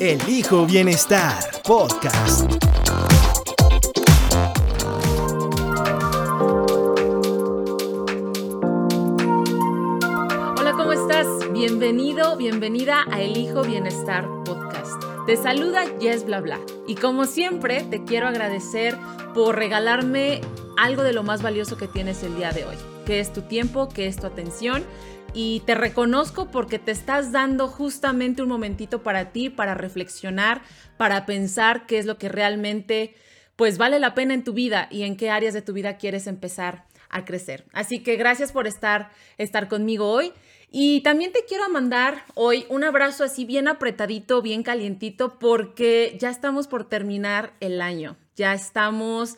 Elijo Bienestar Podcast. Hola, ¿cómo estás? Bienvenido, bienvenida a Elijo Bienestar Podcast. Te saluda Yes Bla Bla y como siempre te quiero agradecer por regalarme algo de lo más valioso que tienes el día de hoy, que es tu tiempo, que es tu atención y te reconozco porque te estás dando justamente un momentito para ti, para reflexionar, para pensar qué es lo que realmente pues vale la pena en tu vida y en qué áreas de tu vida quieres empezar a crecer. Así que gracias por estar estar conmigo hoy y también te quiero mandar hoy un abrazo así bien apretadito, bien calientito porque ya estamos por terminar el año. Ya estamos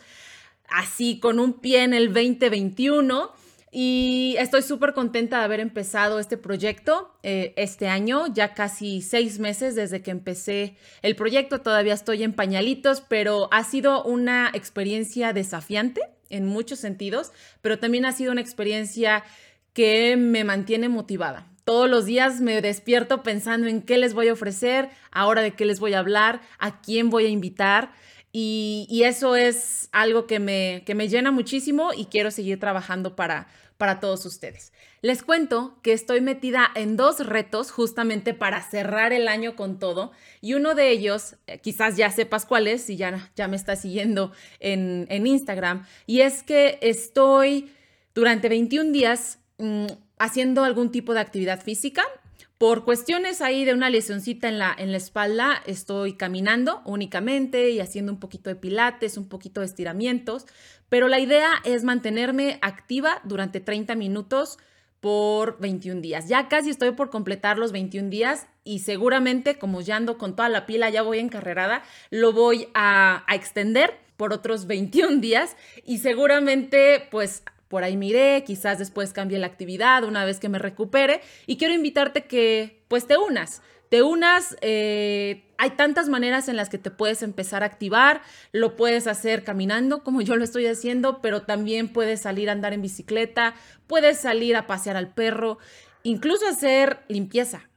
así con un pie en el 2021 y estoy súper contenta de haber empezado este proyecto eh, este año, ya casi seis meses desde que empecé el proyecto, todavía estoy en pañalitos, pero ha sido una experiencia desafiante en muchos sentidos, pero también ha sido una experiencia que me mantiene motivada. Todos los días me despierto pensando en qué les voy a ofrecer, ahora de qué les voy a hablar, a quién voy a invitar. Y, eso es algo que me, que me llena muchísimo y quiero seguir trabajando para, para todos ustedes. Les cuento que estoy metida en dos retos justamente para cerrar el año con todo y uno de ellos, eh, quizás ya sepas cuál es si ya, ya me estás siguiendo en, en Instagram, y es que estoy durante 21 días mm, haciendo algún tipo de actividad física. Por cuestiones ahí de una lesioncita en la, en la espalda, estoy caminando únicamente y haciendo un poquito de pilates, un poquito de estiramientos, pero la idea es mantenerme activa durante 30 minutos por 21 días. Ya casi estoy por completar los 21 días y seguramente, como ya ando con toda la pila, ya voy encarrerada, lo voy a, a extender por otros 21 días y seguramente pues por ahí miré, quizás después cambie la actividad una vez que me recupere. Y quiero invitarte que pues te unas, te unas, eh, hay tantas maneras en las que te puedes empezar a activar, lo puedes hacer caminando como yo lo estoy haciendo, pero también puedes salir a andar en bicicleta, puedes salir a pasear al perro, incluso hacer limpieza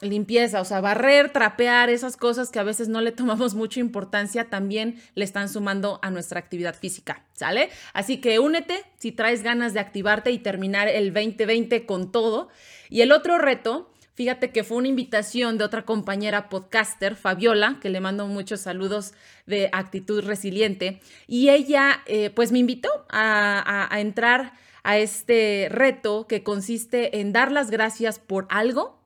limpieza, o sea, barrer, trapear, esas cosas que a veces no le tomamos mucha importancia, también le están sumando a nuestra actividad física, ¿sale? Así que únete si traes ganas de activarte y terminar el 2020 con todo. Y el otro reto, fíjate que fue una invitación de otra compañera podcaster, Fabiola, que le mando muchos saludos de actitud resiliente, y ella eh, pues me invitó a entrar a este reto que consiste en dar las gracias por algo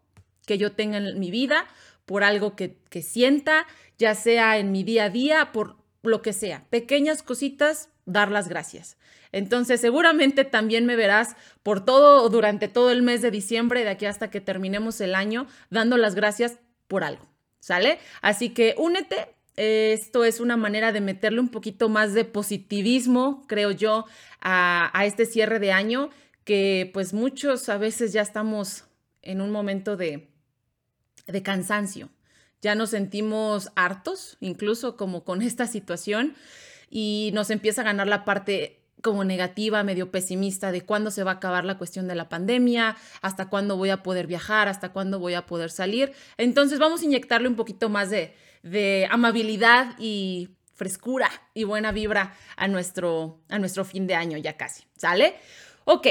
que yo tenga en mi vida, por algo que, sienta, ya sea en mi día a día, por lo que sea. Pequeñas cositas, dar las gracias. Entonces, seguramente también me verás por todo durante todo el mes de diciembre, de aquí hasta que terminemos el año, dando las gracias por algo. ¿Sale? Así que únete. Esto es una manera de meterle un poquito más de positivismo, creo yo, a, a este cierre de año, que pues muchos a veces ya estamos en un momento de, de cansancio. Ya nos sentimos hartos, incluso como con esta situación, y nos empieza a ganar la parte como negativa, medio pesimista de cuándo se va a acabar la cuestión de la pandemia, hasta cuándo voy a poder viajar, hasta cuándo voy a poder salir. Entonces vamos a inyectarle un poquito más de, de amabilidad y frescura y buena vibra a nuestro, a nuestro fin de año ya casi, ¿sale? Ok,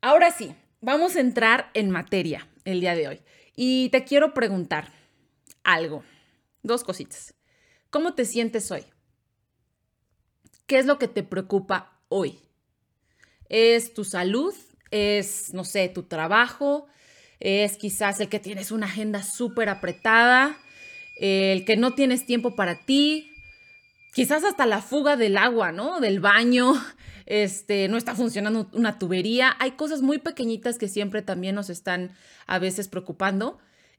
ahora sí, vamos a entrar en materia el día de hoy. Y te quiero preguntar algo, dos cositas. ¿Cómo te sientes hoy? ¿Qué es lo que te preocupa hoy? ¿Es tu salud? ¿Es, no sé, tu trabajo? ¿Es quizás el que tienes una agenda súper apretada? ¿El que no tienes tiempo para ti? Quizás hasta la fuga del agua, ¿no? Del baño, este, no está funcionando una tubería. Hay cosas muy pequeñitas que siempre también nos están a veces preocupando.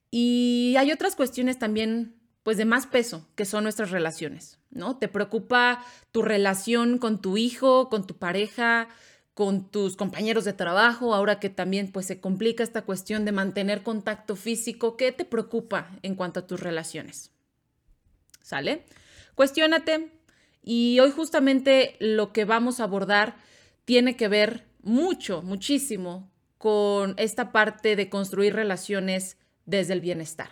Y hay otras cuestiones también pues de más peso, que son nuestras relaciones, ¿no? Te preocupa tu relación con tu hijo, con tu pareja, con tus compañeros de trabajo, ahora que también pues se complica esta cuestión de mantener contacto físico, ¿qué te preocupa en cuanto a tus relaciones? ¿Sale? Cuestiónate y hoy justamente lo que vamos a abordar tiene que ver mucho, muchísimo con esta parte de construir relaciones desde el bienestar.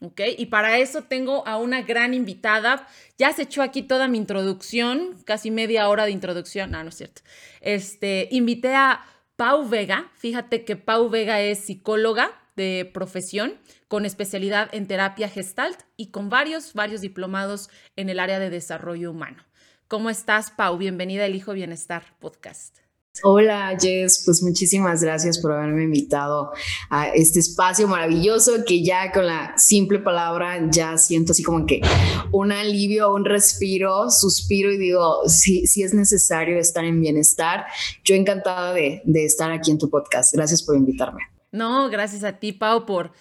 ¿Ok? Y para eso tengo a una gran invitada. Ya se echó aquí toda mi introducción, casi media hora de introducción. No, no es cierto. Este, invité a Pau Vega. Fíjate que Pau Vega es psicóloga de profesión con especialidad en terapia gestalt y con varios, varios diplomados en el área de desarrollo humano. ¿Cómo estás, Pau? Bienvenida al Hijo Bienestar Podcast. Hola Jess, pues muchísimas gracias por haberme invitado a este espacio maravilloso que ya con la simple palabra ya siento así como que un alivio, un respiro, suspiro y digo, si, si es necesario estar en bienestar, yo encantada de, de estar aquí en tu podcast. Gracias por invitarme. No, gracias a ti Pau por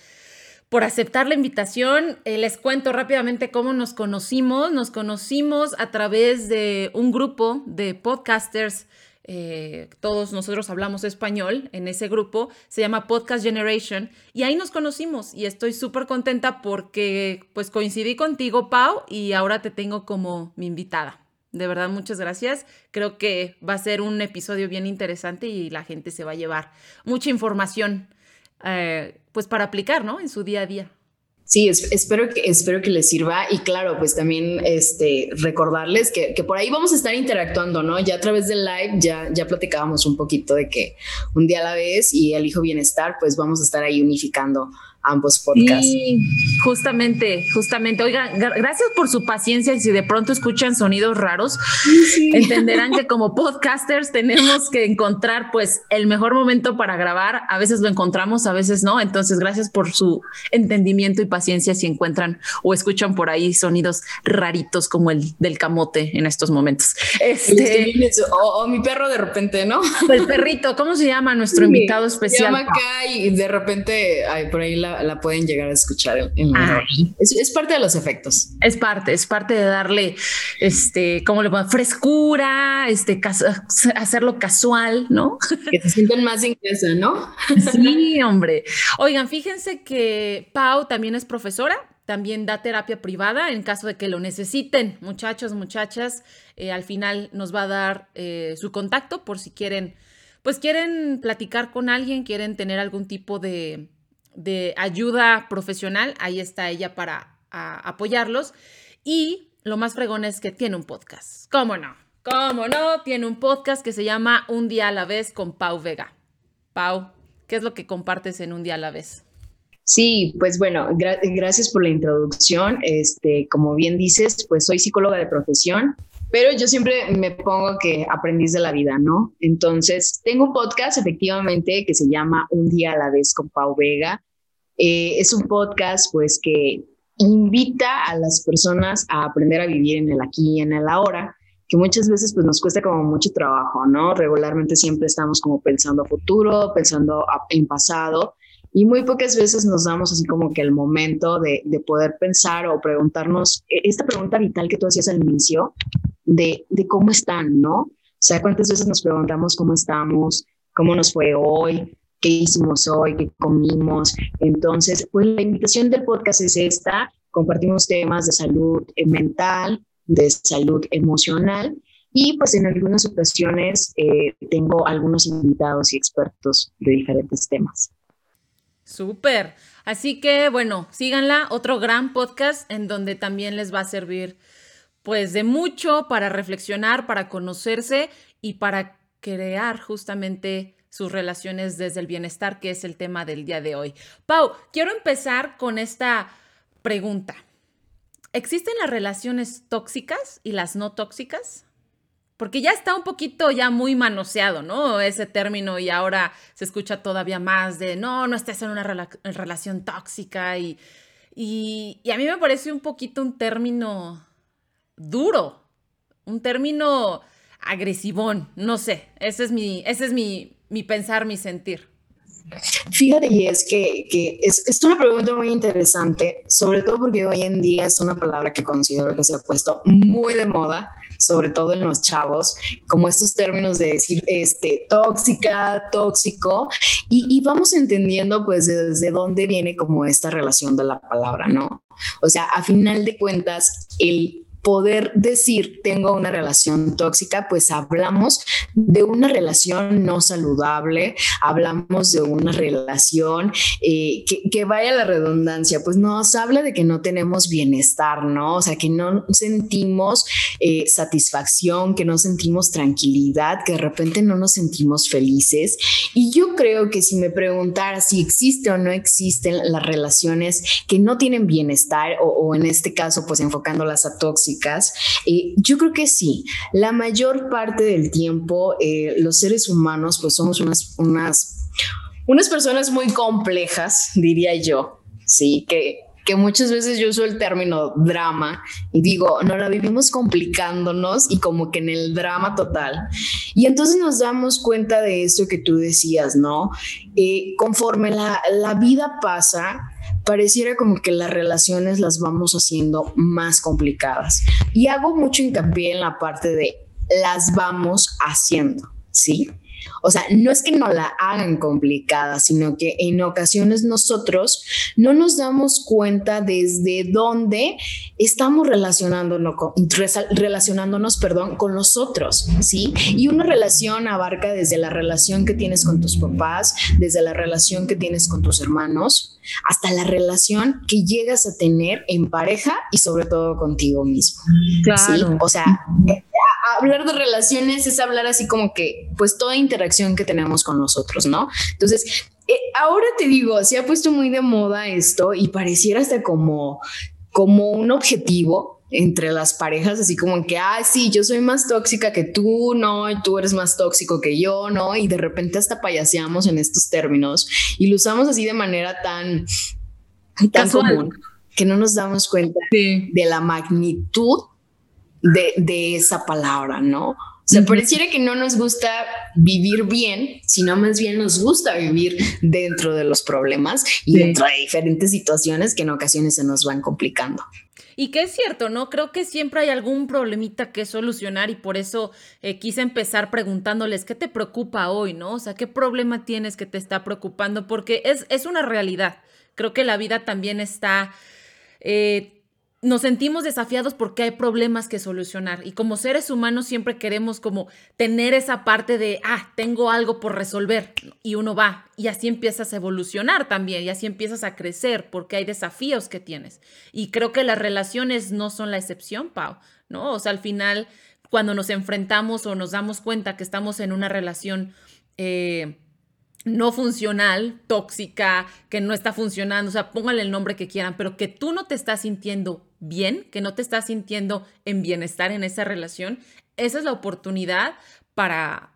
por aceptar la invitación. Eh, les cuento rápidamente cómo nos conocimos. Nos conocimos a través de un grupo de podcasters eh, todos nosotros hablamos español en ese grupo, se llama Podcast Generation, y ahí nos conocimos y estoy súper contenta porque pues coincidí contigo, Pau, y ahora te tengo como mi invitada. De verdad, muchas gracias. Creo que va a ser un episodio bien interesante y la gente se va a llevar mucha información eh, pues para aplicar, ¿no? En su día a día. Sí, espero, que, espero que les sirva y claro, pues también este, recordarles que, que, por ahí vamos a estar interactuando, ¿no? Ya a través del live ya, ya platicábamos un poquito de que un día a la vez y el hijo bienestar, pues vamos a estar ahí unificando ambos podcasts. Sí, justamente, justamente. Oiga, gracias por su paciencia y si de pronto escuchan sonidos raros, entenderán que como podcasters tenemos que encontrar pues el mejor momento para grabar. A veces lo encontramos, a veces no. Entonces, gracias por su entendimiento y paciencia si encuentran o escuchan por ahí sonidos raritos como el del camote en estos momentos. Este, o, mi perro de repente, ¿no? El perrito, ¿cómo se llama nuestro invitado especial? Se llama Kai y de repente ay, por ahí la la, pueden llegar a escuchar en, ah. es, parte de los efectos. Es parte, es parte de darle, este, ¿cómo le pongo? Frescura, este, hacerlo casual, ¿no? Que se sienten más en casa, ¿no? Sí, hombre. Oigan, fíjense que Pau también es profesora, también da terapia privada en caso de que lo necesiten. Muchachos, muchachas, eh, al final nos va a dar eh, su contacto por si quieren, pues quieren platicar con alguien, quieren tener algún tipo de, de ayuda profesional, ahí está ella para apoyarlos. Y lo más fregón es que tiene un podcast. ¿Cómo no? ¿Cómo no? Tiene un podcast que se llama Un día a la vez con Pau Vega. Pau, ¿qué es lo que compartes en Un día a la vez? Sí, pues bueno, gracias por la introducción. Este, como bien dices, pues soy psicóloga de profesión pero yo siempre me pongo que aprendiz de la vida, ¿no? Entonces, tengo un podcast efectivamente que se llama Un día a la vez con Pau Vega. Eh, es un podcast pues que invita a las personas a aprender a vivir en el aquí y en el ahora, que muchas veces pues nos cuesta como mucho trabajo, ¿no? Regularmente siempre estamos como pensando a futuro, pensando en pasado y muy pocas veces nos damos así como que el momento de, de poder pensar o preguntarnos e, esta pregunta vital que tú hacías al inicio, de, cómo están, ¿no? O cuántas veces nos preguntamos cómo estamos, cómo nos fue hoy, qué hicimos hoy, qué comimos. Entonces, pues la invitación del podcast es esta. Compartimos temas de salud mental, de salud emocional y pues en algunas ocasiones eh, tengo algunos invitados y expertos de diferentes temas. Súper. Así que bueno, síganla, otro gran podcast en donde también les va a servir pues de mucho para reflexionar, para conocerse y para crear justamente sus relaciones desde el bienestar, que es el tema del día de hoy. Pau, quiero empezar con esta pregunta. ¿Existen las relaciones tóxicas y las no tóxicas? Porque ya está un poquito ya muy manoseado, ¿no? Ese término y ahora se escucha todavía más de, no, no estés en una relación tóxica y, y, y a mí me parece un poquito un término duro, un término agresivón, no sé, ese es mi, ese es mi, mi pensar, mi sentir. Fíjate, y es que, que es, es, una pregunta muy interesante, sobre todo porque hoy en día es una palabra que considero que se ha puesto muy de moda, sobre todo en los chavos, como estos términos de decir este, tóxica, tóxico, y, y vamos entendiendo pues desde dónde viene como esta relación de la palabra, ¿no? O sea, a final de cuentas, el poder decir tengo una relación tóxica, pues hablamos de una relación no saludable, hablamos de una relación eh, que, vaya a la redundancia, pues nos habla de que no tenemos bienestar, ¿no? O sea, que no sentimos eh, satisfacción, que no sentimos tranquilidad, que de repente no nos sentimos felices. Y yo creo que si me preguntara si existe o no existen las relaciones que no tienen bienestar o, o en este caso, pues enfocándolas a tóxicas, eh, yo creo que sí. La mayor parte del tiempo eh, los seres humanos pues somos unas, unas, unas personas muy complejas, diría yo, sí, que, que muchas veces yo uso el término drama y digo, no la vivimos complicándonos y como que en el drama total. Y entonces nos damos cuenta de esto que tú decías, ¿no? Eh, conforme la, la vida pasa, pareciera como que las relaciones las vamos haciendo más complicadas. Y hago mucho hincapié en la parte de las vamos haciendo, ¿sí? O sea, no es que no la hagan complicada, sino que en ocasiones nosotros no nos damos cuenta desde dónde estamos relacionándonos con, relacionándonos, perdón, con los otros, ¿sí? Y una relación abarca desde la relación que tienes con tus papás, desde la relación que tienes con tus hermanos, hasta la relación que llegas a tener en pareja y sobre todo contigo mismo. Claro. O sea, hablar de relaciones es hablar así como que, pues toda interacción que tenemos con nosotros, ¿no? Entonces, eh, ahora te digo, se ha puesto muy de moda esto y pareciera hasta como, como un objetivo entre las parejas, así como que, ah, sí, yo soy más tóxica que tú, no, y tú eres más tóxico que yo, no, y de repente hasta payaseamos en estos términos y lo usamos así de manera tan, tan común que no nos damos cuenta de la magnitud de, esa palabra, ¿no? O sea, pareciera que no nos gusta vivir bien, sino más bien nos gusta vivir dentro de los problemas y dentro de diferentes situaciones que en ocasiones se nos van complicando. Y que es cierto, ¿no? Creo que siempre hay algún problemita que solucionar y por eso eh, quise empezar preguntándoles qué te preocupa hoy, ¿no? O sea, qué problema tienes que te está preocupando, porque es, es una realidad. Creo que la vida también está... Eh, nos sentimos desafiados porque hay problemas que solucionar y como seres humanos siempre queremos como tener esa parte de, ah, tengo algo por resolver y uno va y así empiezas a evolucionar también y así empiezas a crecer porque hay desafíos que tienes. Y creo que las relaciones no son la excepción, Pau, ¿no? O sea, al final, cuando nos enfrentamos o nos damos cuenta que estamos en una relación... Eh, no funcional, tóxica, que no está funcionando, o sea, póngale el nombre que quieran, pero que tú no te estás sintiendo bien, que no te estás sintiendo en bienestar en esa relación, esa es la oportunidad para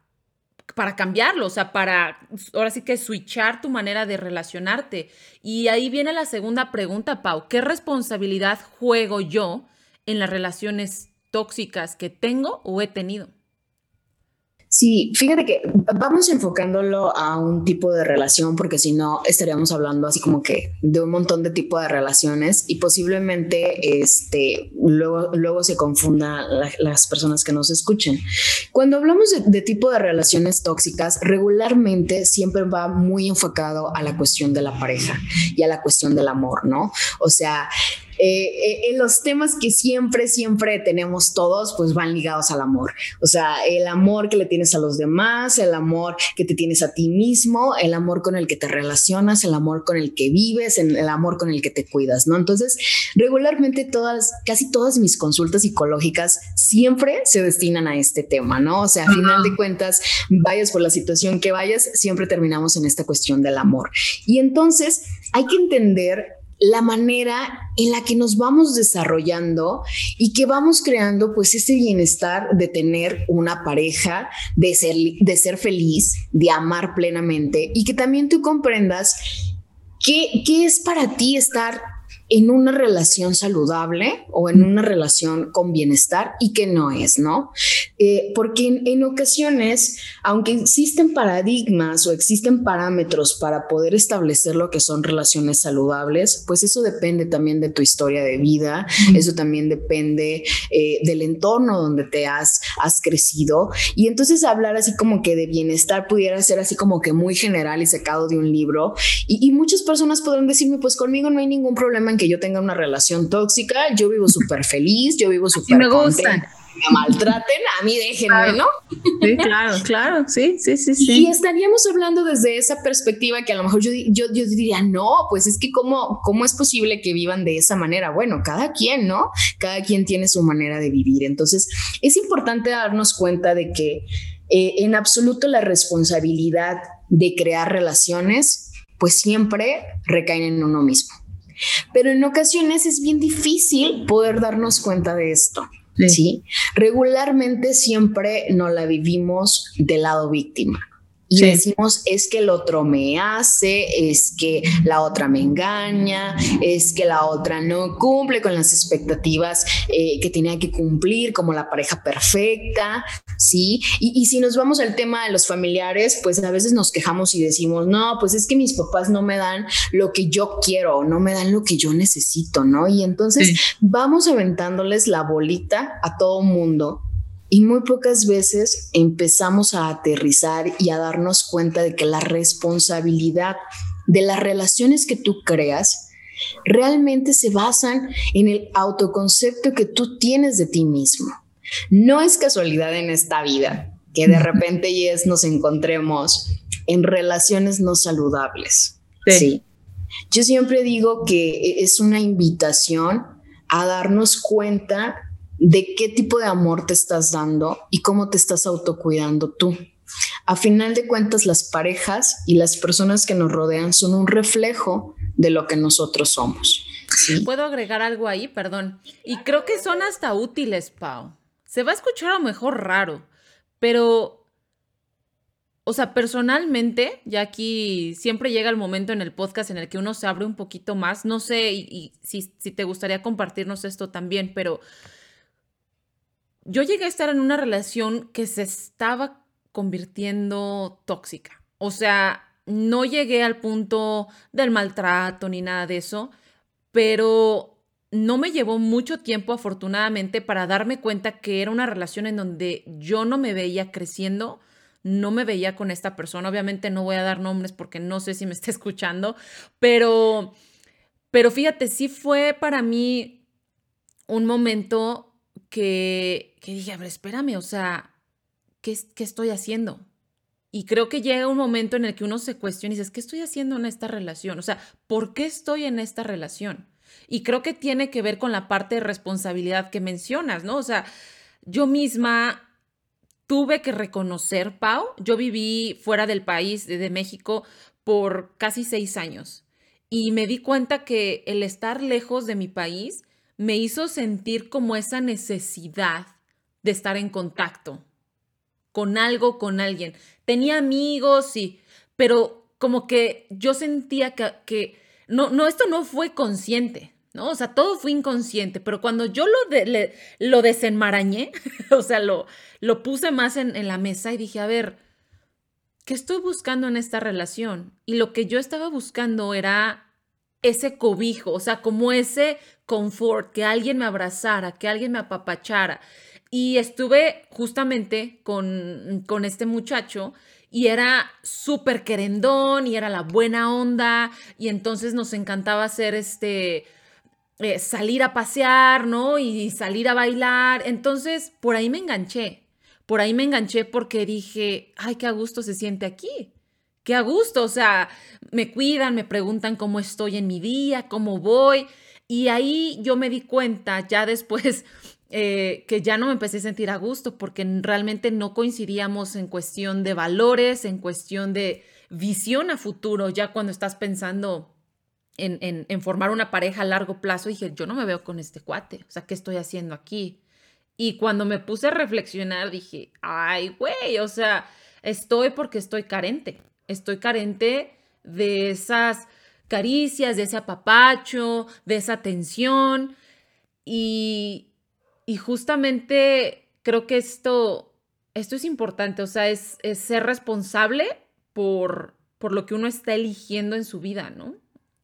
para cambiarlo, o sea, para ahora sí que switchar tu manera de relacionarte. Y ahí viene la segunda pregunta, Pau, ¿qué responsabilidad juego yo en las relaciones tóxicas que tengo o he tenido? Sí, fíjate que vamos enfocándolo a un tipo de relación, porque si no estaríamos hablando así como que de un montón de tipo de relaciones y posiblemente este, luego, luego se confunda las personas que nos escuchen. Cuando hablamos de, de tipo de relaciones tóxicas, regularmente siempre va muy enfocado a la cuestión de la pareja y a la cuestión del amor, ¿no? O sea, eh, eh, en los temas que siempre, siempre tenemos todos, pues van ligados al amor. O sea, el amor que le tienes a los demás, el amor que te tienes a ti mismo, el amor con el que te relacionas, el amor con el que vives, el amor con el que te cuidas, ¿no? Entonces, regularmente todas, casi todas mis consultas psicológicas siempre se destinan a este tema, ¿no? O sea, a final de cuentas, vayas por la situación que vayas, siempre terminamos en esta cuestión del amor. Y entonces hay que entender la manera en la que nos vamos desarrollando y que vamos creando pues ese bienestar de tener una pareja, de ser, de ser feliz, de amar plenamente y que también tú comprendas qué, qué es para ti estar en una relación saludable o en una relación con bienestar y que no es, ¿no? Eh, porque en, ocasiones, aunque existen paradigmas o existen parámetros para poder establecer lo que son relaciones saludables, pues eso depende también de tu historia de vida, eso también depende eh, del entorno donde te has, has crecido. Y entonces hablar así como que de bienestar pudiera ser así como que muy general y sacado de un libro. Y, y muchas personas podrán decirme, pues conmigo no hay ningún problema en que yo tenga una relación tóxica, yo vivo súper feliz, yo vivo súper me. Me maltraten, a mí déjenme, ¿no? Sí, claro, claro, sí, sí, sí, sí. Y estaríamos hablando desde esa perspectiva que a lo mejor yo, yo, yo diría, no, pues es que cómo, cómo es posible que vivan de esa manera. Bueno, cada quien, ¿no? Cada quien tiene su manera de vivir. Entonces, es importante darnos cuenta de que eh, en absoluto la responsabilidad de crear relaciones, pues siempre recaen en uno mismo. Pero en ocasiones es bien difícil poder darnos cuenta de esto. Sí. Regularmente siempre nos la vivimos del lado víctima. Y decimos, es que el otro me hace, es que la otra me engaña, es que la otra no cumple con las expectativas eh, que tenía que cumplir como la pareja perfecta, ¿sí? Y, y, si nos vamos al tema de los familiares, pues a veces nos quejamos y decimos, no, pues es que mis papás no me dan lo que yo quiero, no me dan lo que yo necesito, ¿no? Y entonces vamos aventándoles la bolita a todo mundo y muy pocas veces empezamos a aterrizar y a darnos cuenta de que la responsabilidad de las relaciones que tú creas realmente se basan en el autoconcepto que tú tienes de ti mismo. No es casualidad en esta vida que de repente yes, nos encontremos en relaciones no saludables. sí. Yo siempre digo que es una invitación a darnos cuenta de qué tipo de amor te estás dando y cómo te estás autocuidando tú. A final de cuentas, las parejas y las personas que nos rodean son un reflejo de lo que nosotros somos. ¿Puedo agregar algo ahí? Perdón. Y creo que son hasta útiles, Pau. Se va a escuchar a lo mejor raro, pero, o sea, personalmente, ya aquí siempre llega el momento en el podcast en el que uno se abre un poquito más. No sé y, si, si te gustaría compartirnos esto también, pero yo llegué a estar en una relación que se estaba convirtiendo tóxica. O sea, no llegué al punto del maltrato ni nada de eso, pero no me llevó mucho tiempo, afortunadamente, para darme cuenta que era una relación en donde yo no me veía creciendo, no me veía con esta persona. Obviamente no voy a dar nombres porque no sé si me está escuchando, pero, pero fíjate, sí fue para mí un momento que, dije, a ver, espérame, o sea, ¿qué, ¿qué estoy haciendo? Y creo que llega un momento en el que uno se cuestiona y dice, ¿qué estoy haciendo en esta relación? O sea, ¿por qué estoy en esta relación? Y creo que tiene que ver con la parte de responsabilidad que mencionas, ¿no? O sea, yo misma tuve que reconocer, Pau, yo viví fuera del país, de México, por casi seis años. Y me di cuenta que el estar lejos de mi país me hizo sentir como esa necesidad de estar en contacto con algo, con alguien. Tenía amigos, sí, pero como que yo sentía que, no, no, esto no fue consciente, ¿no? O sea, todo fue inconsciente, pero cuando yo lo, lo desenmarañé, o sea, lo, lo puse más en, en la mesa y dije, a ver, ¿qué estoy buscando en esta relación? Y lo que yo estaba buscando era ese cobijo, o sea, como ese confort, que alguien me abrazara, que alguien me apapachara. Y estuve justamente con, con este muchacho y era súper querendón y era la buena onda y entonces nos encantaba hacer este... Eh, salir a pasear, ¿no? Y salir a bailar. Entonces, por ahí me enganché. Por ahí me enganché porque dije, ay, qué a gusto se siente aquí qué a gusto, o sea, me cuidan, me preguntan cómo estoy en mi día, cómo voy. Y ahí yo me di cuenta ya después eh, que ya no me empecé a sentir a gusto porque realmente no coincidíamos en cuestión de valores, en cuestión de visión a futuro, ya cuando estás pensando en, en, formar una pareja a largo plazo, dije, yo no me veo con este cuate, o sea, ¿qué estoy haciendo aquí? Y cuando me puse a reflexionar, dije, ay, güey, o sea, estoy porque estoy carente estoy carente de esas caricias, de ese apapacho, de esa atención. Y, y justamente creo que esto, esto es importante, o sea, es, ser responsable por, por lo que uno está eligiendo en su vida, ¿no?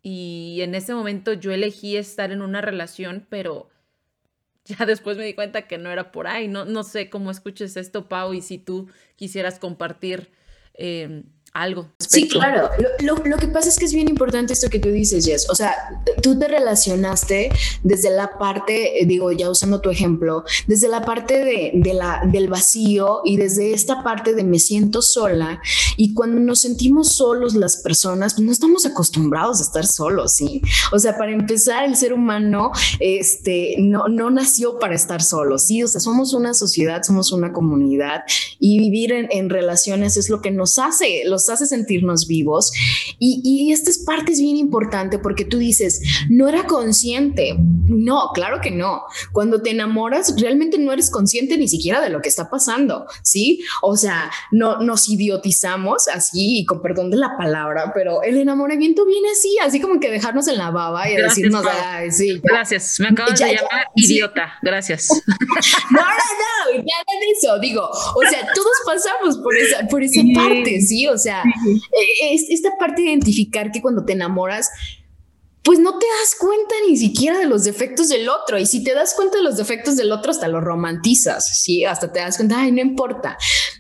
Y en ese momento yo elegí estar en una relación, pero ya después me di cuenta que no era por ahí. No, no sé cómo escuches esto, Pau, y si tú quisieras compartir eh, algo. Sí, claro. Lo, lo, que pasa es que es bien importante esto que tú dices, Jess. O sea, tú te relacionaste desde la parte, digo, ya usando tu ejemplo, desde la parte de, de la, del vacío y desde esta parte de me siento sola. Y cuando nos sentimos solos las personas, pues no estamos acostumbrados a estar solos, ¿sí? O sea, para empezar, el ser humano este, no, no nació para estar solo, ¿sí? O sea, somos una sociedad, somos una comunidad y vivir en, en relaciones es lo que nos hace, los hace sentirnos vivos. Y, y esta es parte es bien importante porque tú dices, no era consciente. No, claro que no. Cuando te enamoras, realmente no eres consciente ni siquiera de lo que está pasando, ¿sí? O sea, no nos idiotizamos así, con perdón de la palabra, pero el enamoramiento viene así, así como que dejarnos en la baba y decirnos, Ay, sí. Gracias, me acabas de llamar idiota, gracias. no, no, no, nada de eso, digo, o sea, todos pasamos por esa, por esa parte, ¿sí? O sea, eh, es esta parte de identificar que cuando te enamoras, pues no te das cuenta ni siquiera de los defectos del otro. Y si te das cuenta de los defectos del otro, hasta lo romantizas, ¿sí? Hasta te das cuenta, ay, no importa.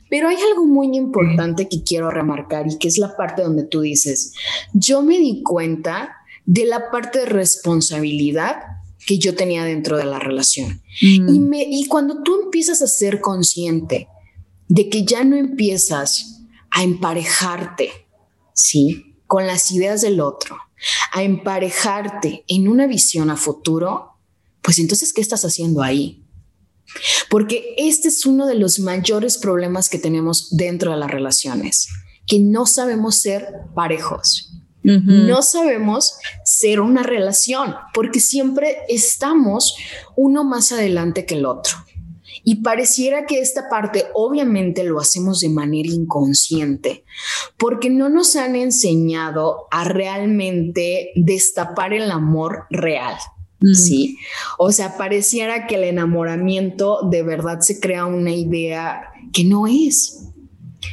Pero hay algo muy importante que quiero remarcar y que es la parte donde tú dices, yo me di cuenta de la parte de responsabilidad que yo tenía dentro de la relación. Mm. Y, me, y cuando tú empiezas a ser consciente de que ya no empiezas a emparejarte, ¿sí? Con las ideas del otro, a emparejarte en una visión a futuro, pues entonces, ¿qué estás haciendo ahí? Porque este es uno de los mayores problemas que tenemos dentro de las relaciones, que no sabemos ser parejos. No sabemos ser una relación porque siempre estamos uno más adelante que el otro. Y pareciera que esta parte obviamente lo hacemos de manera inconsciente, porque no nos han enseñado a realmente destapar el amor real. Mm. Sí, o sea, pareciera que el enamoramiento de verdad se crea una idea que no es.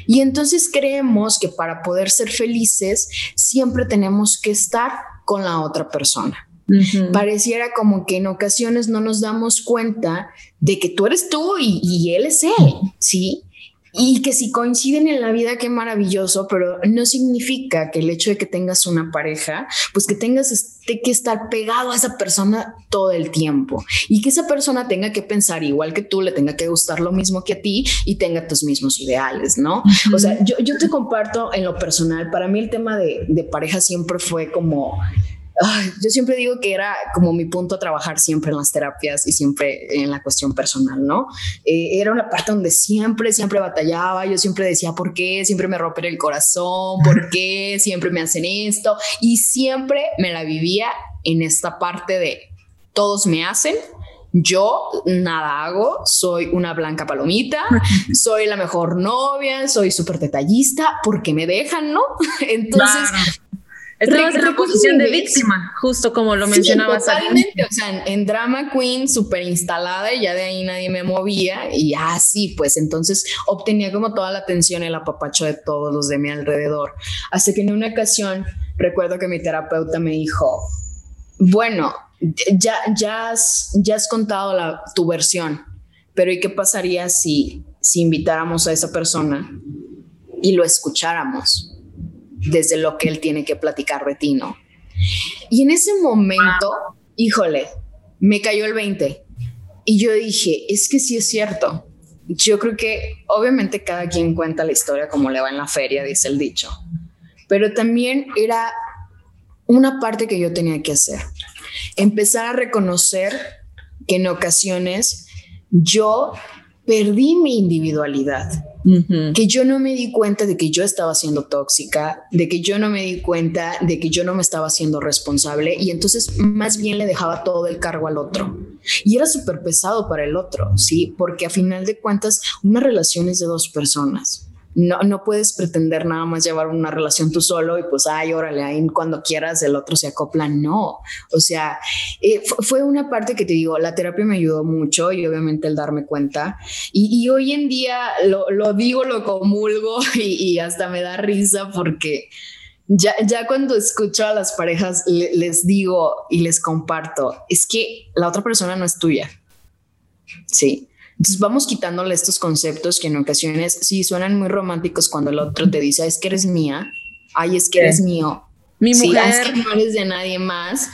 Y entonces creemos que para poder ser felices siempre tenemos que estar con la otra persona. Pareciera como que en ocasiones no nos damos cuenta de que tú eres tú y, él es él, ¿sí? Y que si coinciden en la vida, qué maravilloso, pero no significa que el hecho de que tengas una pareja, pues que tengas este, que estar pegado a esa persona todo el tiempo y que esa persona tenga que pensar igual que tú, le tenga que gustar lo mismo que a ti y tenga tus mismos ideales, ¿no? O sea, yo, yo, te comparto en lo personal, para mí el tema de, de pareja siempre fue como yo siempre digo que era como mi punto a trabajar siempre en las terapias y siempre en la cuestión personal, ¿no? Eh, era una parte donde siempre, siempre batallaba, yo siempre decía, ¿por qué? Siempre me rompen el corazón, ¿por qué? Siempre me hacen esto y siempre me la vivía en esta parte de todos me hacen, yo nada hago, soy una blanca palomita, soy la mejor novia, soy súper detallista, porque me dejan, ¿no? Entonces, Estabas en la posición de víctima, justo como lo mencionabas. totalmente, o sea, en drama queen súper instalada y ya de ahí nadie me movía y así, pues entonces obtenía como toda la atención y el apapacho de todos los de mi alrededor. Hasta que en una ocasión recuerdo que mi terapeuta me dijo, bueno, ya, ya, has, ya has contado la, tu versión, pero ¿y qué pasaría si, si invitáramos a esa persona y lo escucháramos? Desde lo que él tiene que platicar de ti, ¿no? Y en ese momento, híjole, me cayó el 20 y yo dije, es que sí es cierto. Yo creo que obviamente cada quien cuenta la historia como le va en la feria, dice el dicho, pero también era una parte que yo tenía que hacer. Empezar a reconocer que en ocasiones yo perdí mi individualidad que yo no me di cuenta de que yo estaba siendo tóxica, de que yo no me di cuenta de que yo no me estaba siendo responsable y entonces más bien le dejaba todo el cargo al otro. Y era súper pesado para el otro, ¿sí? Porque a final de cuentas una relación es de dos personas. No, no puedes pretender nada más llevar una relación tú solo y pues, ay, órale, ahí cuando quieras el otro se acopla. No, o sea, eh, fue una parte que te digo, la terapia me ayudó mucho y obviamente el darme cuenta. Y, hoy en día lo, lo, digo, lo comulgo y, hasta me da risa porque ya, ya cuando escucho a las parejas les digo y les comparto, es que la otra persona no es tuya. Sí entonces vamos quitándole estos conceptos que en ocasiones sí suenan muy románticos cuando el otro te dice, es que eres mía, ay, es que eres mío. Mi mujer. es que no eres de nadie más.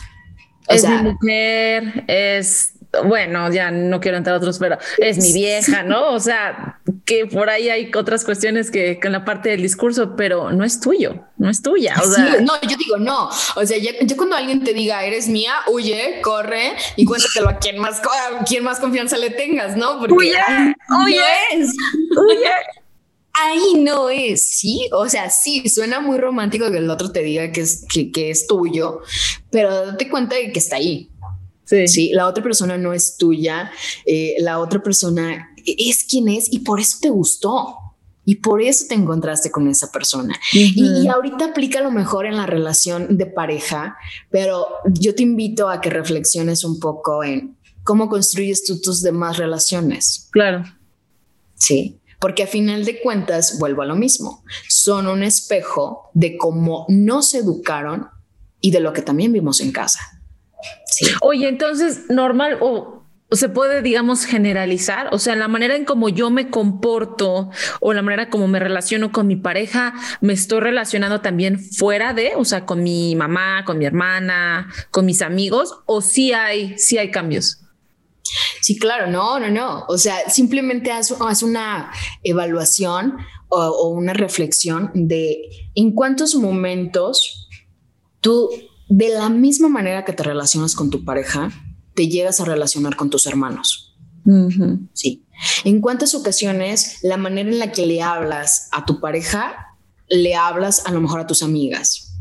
es mi mujer, es bueno, ya no quiero entrar a otros, pero es mi vieja, ¿no? O sea, que por ahí hay otras cuestiones que, en la parte del discurso, pero no es tuyo, no es tuya. O sea, no, yo digo no. O sea, ya, cuando alguien te diga eres mía, huye, corre y cuéntatelo a quien más, a quien más confianza le tengas, ¿no? Porque huye, huye, huye. Ahí no es, sí, o sea, sí, suena muy romántico que el otro te diga que es, que, que es tuyo, pero date cuenta de que está ahí. Sí. la otra persona no es tuya, eh, la otra persona es quien es y por eso te gustó. Y por eso te encontraste con esa persona. y, ahorita aplica lo mejor en la relación de pareja, pero yo te invito a que reflexiones un poco en cómo construyes tú tus demás relaciones. Claro. Sí, porque a final de cuentas, vuelvo a lo mismo, son un espejo de cómo nos educaron y de lo que también vimos en casa. Oye, entonces, normal o se puede, digamos, generalizar, o sea, la manera en cómo yo me comporto o la manera como me relaciono con mi pareja, me estoy relacionando también fuera de, o sea, con mi mamá, con mi hermana, con mis amigos, o sí hay, sí hay cambios. Sí, claro, no, no, no. O sea, simplemente haz, una evaluación o una reflexión de en cuántos momentos tú de la misma manera que te relacionas con tu pareja, te llegas a relacionar con tus hermanos. Sí. ¿En cuántas ocasiones la manera en la que le hablas a tu pareja, le hablas a lo mejor a tus amigas?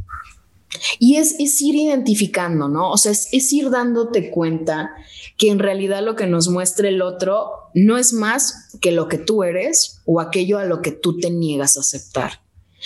Y es, es ir identificando, ¿no? O sea, es, es, ir dándote cuenta que en realidad lo que nos muestra el otro no es más que lo que tú eres o aquello a lo que tú te niegas a aceptar.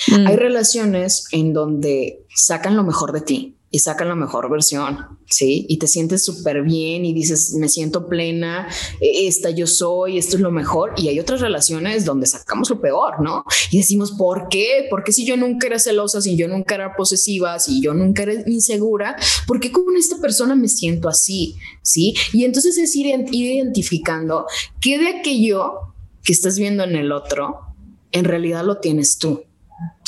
Mm. Hay relaciones en donde sacan lo mejor de ti, y sacan la mejor versión, ¿sí? Y te sientes súper bien y dices, me siento plena, e, esta yo soy, esto es lo mejor. Y hay otras relaciones donde sacamos lo peor, ¿no? Y decimos, ¿por qué? Porque si yo nunca era celosa, si yo nunca era posesiva, si yo nunca era insegura, ¿por qué con esta persona me siento así? ¿Sí? Y entonces es ir identificando qué de aquello que estás viendo en el otro, en realidad lo tienes tú.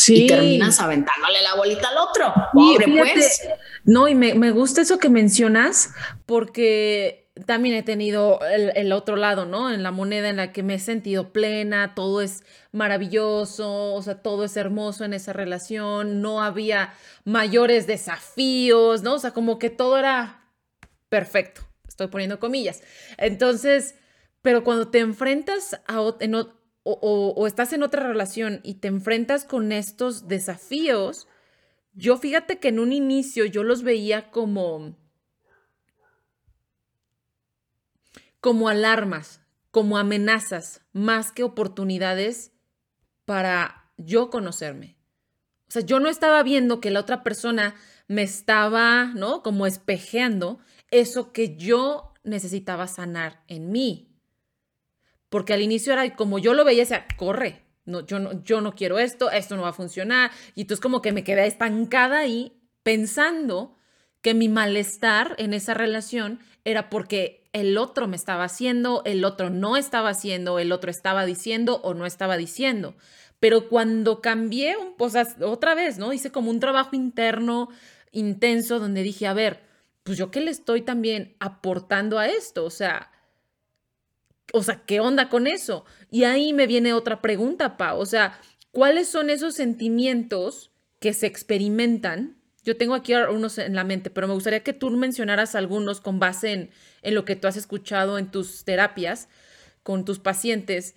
Y terminas aventándole la bolita al otro. Pobre, pues. No, y me, gusta eso que mencionas, porque también he tenido el, otro lado, ¿no? En la moneda en la que me he sentido plena, todo es maravilloso, o sea, todo es hermoso en esa relación, no había mayores desafíos, ¿no? O sea, como que todo era perfecto, estoy poniendo comillas. Entonces, pero cuando te enfrentas a, en, o, estás en otra relación y te enfrentas con estos desafíos, yo fíjate que en un inicio yo los veía como como alarmas, como amenazas, más que oportunidades para yo conocerme. O sea, yo no estaba viendo que la otra persona me estaba, ¿no? Como espejeando eso que yo necesitaba sanar en mí porque al inicio era como yo lo veía, decía, corre, no, yo, no, yo no quiero esto, esto no va a funcionar. Y entonces como que me quedé estancada ahí pensando que mi malestar en esa relación era porque el otro me estaba haciendo, el otro no estaba haciendo, el otro estaba diciendo o no estaba diciendo. Pero cuando cambié, pues otra vez, ¿no? Hice como un trabajo interno intenso donde dije, a ver, pues yo qué le estoy también aportando a esto, o sea, o sea, ¿qué onda con eso? Y ahí me viene otra pregunta, Pa. O sea, ¿cuáles son esos sentimientos que se experimentan? Yo tengo aquí unos en la mente, pero me gustaría que tú mencionaras algunos con base en, en lo que tú has escuchado en tus terapias con tus pacientes.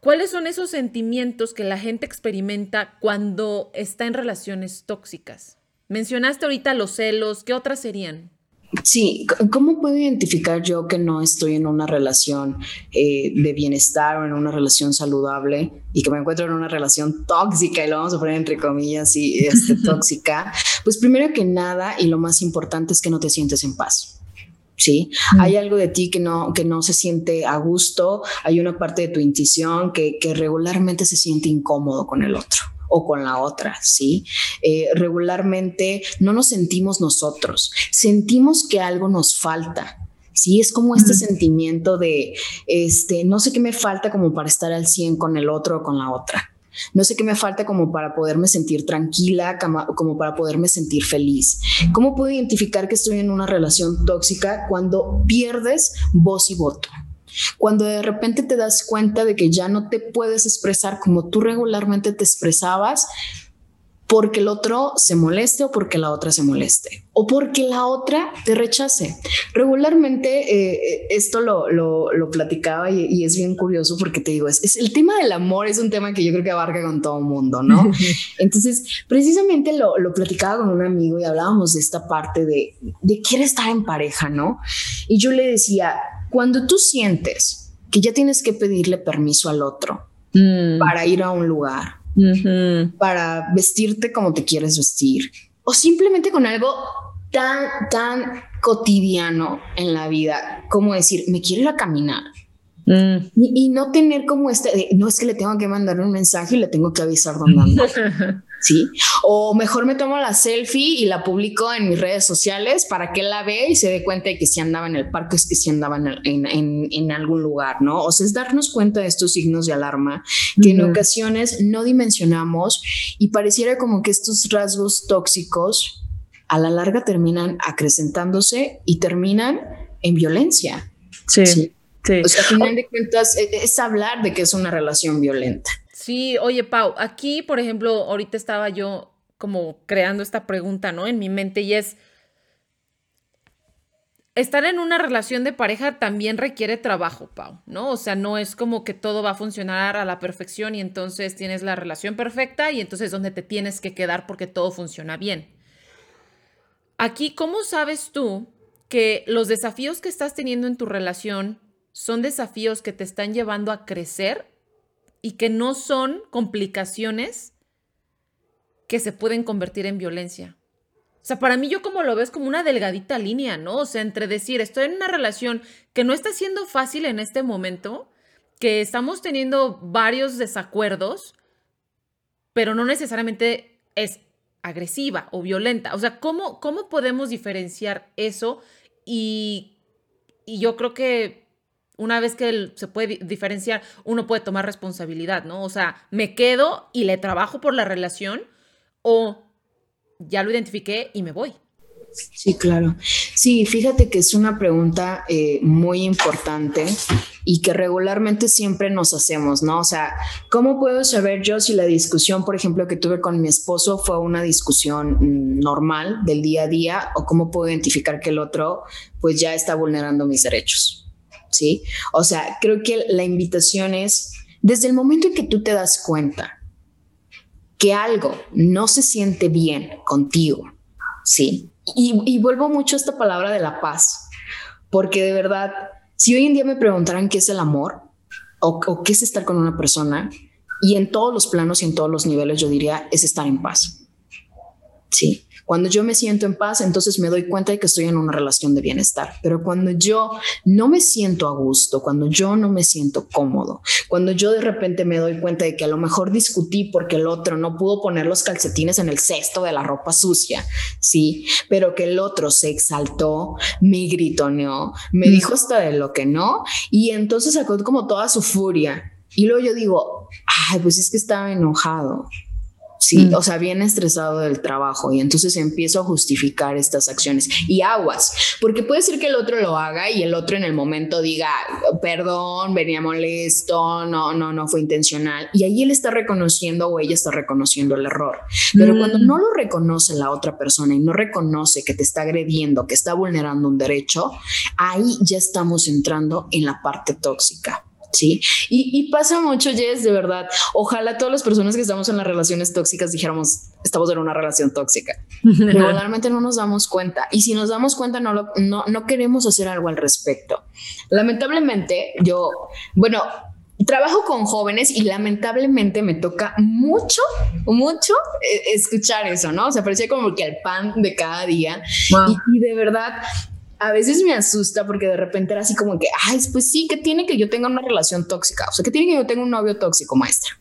¿Cuáles son esos sentimientos que la gente experimenta cuando está en relaciones tóxicas? Mencionaste ahorita los celos, ¿qué otras serían? Sí, ¿cómo puedo identificar yo que no estoy en una relación eh, de bienestar o en una relación saludable y que me encuentro en una relación tóxica y lo vamos a poner entre comillas y este, tóxica? Pues primero que nada y lo más importante es que no te sientes en paz. ¿sí? Mm. Hay algo de ti que no, que no se siente a gusto, hay una parte de tu intuición que, que regularmente se siente incómodo con el otro o con la otra, ¿sí? Eh, regularmente no nos sentimos nosotros, sentimos que algo nos falta. Sí, es como este sentimiento de, este, no sé qué me falta como para estar al 100 con el otro o con la otra. No sé qué me falta como para poderme sentir tranquila, como para poderme sentir feliz. ¿Cómo puedo identificar que estoy en una relación tóxica cuando pierdes voz y voto? Cuando de repente te das cuenta de que ya no te puedes expresar como tú regularmente te expresabas, porque el otro se moleste o porque la otra se moleste o porque la otra te rechace. Regularmente eh, esto lo, lo, platicaba y, es bien curioso porque te digo, es, es, el tema del amor es un tema que yo creo que abarca con todo mundo, ¿no? Entonces, precisamente lo, lo, platicaba con un amigo y hablábamos de esta parte de, de quiere estar en pareja, ¿no? Y yo le decía, cuando tú sientes que ya tienes que pedirle permiso al otro mm. para ir a un lugar, para vestirte como te quieres vestir, o simplemente con algo tan, tan cotidiano en la vida como decir, me quiero ir a caminar. Mm. Y, no tener como este, no es que le tengo que mandar un mensaje y le tengo que avisar dónde ando. ¿sí? O mejor me tomo la selfie y la publico en mis redes sociales para que él la vea y se dé cuenta de que si andaba en el parque es que si andaba en, en, en, algún lugar, ¿no? O sea, es darnos cuenta de estos signos de alarma que en ocasiones no dimensionamos y pareciera como que estos rasgos tóxicos a la larga terminan acrecentándose y terminan en violencia. Sí. ¿sí? O sea, al final de cuentas e, es hablar de que es una relación violenta. Sí, oye, Pau, aquí, por ejemplo, ahorita estaba yo como creando esta pregunta, ¿no? En mi mente y es, estar en una relación de pareja también requiere trabajo, Pau, ¿no? O sea, no es como que todo va a funcionar a la perfección y entonces tienes la relación perfecta y entonces donde te tienes que quedar porque todo funciona bien. Aquí, ¿cómo sabes tú que los desafíos que estás teniendo en tu relación son desafíos que te están llevando a crecer y que no son complicaciones que se pueden convertir en violencia. O sea, para mí yo como lo ves como una delgadita línea, ¿no? O sea, entre decir, estoy en una relación que no está siendo fácil en este momento, que estamos teniendo varios desacuerdos, pero no necesariamente es agresiva o violenta. O sea, ¿cómo, cómo podemos diferenciar eso? Y, y yo creo que una vez que se puede diferenciar, uno puede tomar responsabilidad, ¿no? O sea, me quedo y le trabajo por la relación o ya lo identifiqué y me voy. Sí, claro. Sí, fíjate que es una pregunta eh, muy importante y que regularmente siempre nos hacemos, ¿no? O sea, ¿cómo puedo saber yo si la discusión, por ejemplo, que tuve con mi esposo fue una discusión mm, normal del día a día o cómo puedo identificar que el otro pues ya está vulnerando mis derechos? ¿Sí? O sea, creo que la invitación es, desde el momento en que tú te das cuenta que algo no se siente bien contigo, ¿sí? Y, vuelvo mucho a esta palabra de la paz, porque de verdad, si hoy en día me preguntaran qué es el amor o, o qué es estar con una persona, y en todos los planos y en todos los niveles yo diría es estar en paz. Sí. Cuando yo me siento en paz, entonces me doy cuenta de que estoy en una relación de bienestar. Pero cuando yo no me siento a gusto, cuando yo no me siento cómodo, cuando yo de repente me doy cuenta de que a lo mejor discutí porque el otro no pudo poner los calcetines en el cesto de la ropa sucia, sí, pero que el otro se exaltó, me gritoneó, me mm. dijo hasta de lo que no, y entonces sacó como toda su furia. Y luego yo digo, ay, pues es que estaba enojado. Sí, mm. o sea, bien estresado del trabajo y entonces empiezo a justificar estas acciones y aguas, porque puede ser que el otro lo haga y el otro en el momento diga, perdón, venía molesto, no, no, no fue intencional. Y ahí él está reconociendo o ella está reconociendo el error. Pero cuando mm. no lo reconoce la otra persona y no reconoce que te está agrediendo, que está vulnerando un derecho, ahí ya estamos entrando en la parte tóxica. Sí, y, pasa mucho, Jess, de verdad. Ojalá todas las personas que estamos en las relaciones tóxicas dijéramos, estamos en una relación tóxica. Regularmente no nos damos cuenta. Y si nos damos cuenta, no, no, no queremos hacer algo al respecto. Lamentablemente, yo, bueno, trabajo con jóvenes y lamentablemente me toca mucho, mucho eh, escuchar eso, ¿no? O sea, parecía como que el pan de cada día. Y, y, de verdad, a veces me asusta porque de repente era así como que, ay, pues sí, que tiene que yo tenga una relación tóxica, o sea, que tiene que yo tenga un novio tóxico, maestra,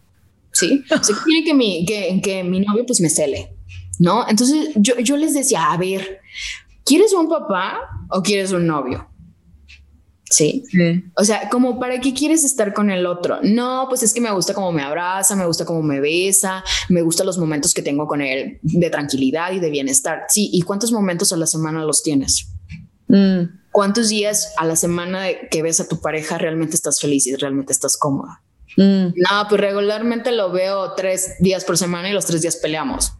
¿sí? O sea, que tiene que mi, que, que mi novio pues me cele, ¿no? Entonces yo, yo les decía, a ver, ¿quieres un papá o quieres un novio? ¿Sí? ¿sí? O sea, como para qué quieres estar con el otro. No, pues es que me gusta cómo me abraza, me gusta cómo me besa, me gustan los momentos que tengo con él de tranquilidad y de bienestar. Sí, ¿y cuántos momentos a la semana los tienes? Mm. ¿Cuántos días a la semana que ves a tu pareja realmente estás feliz y realmente estás cómoda? Mm. No, pues regularmente lo veo tres días por semana y los tres días peleamos.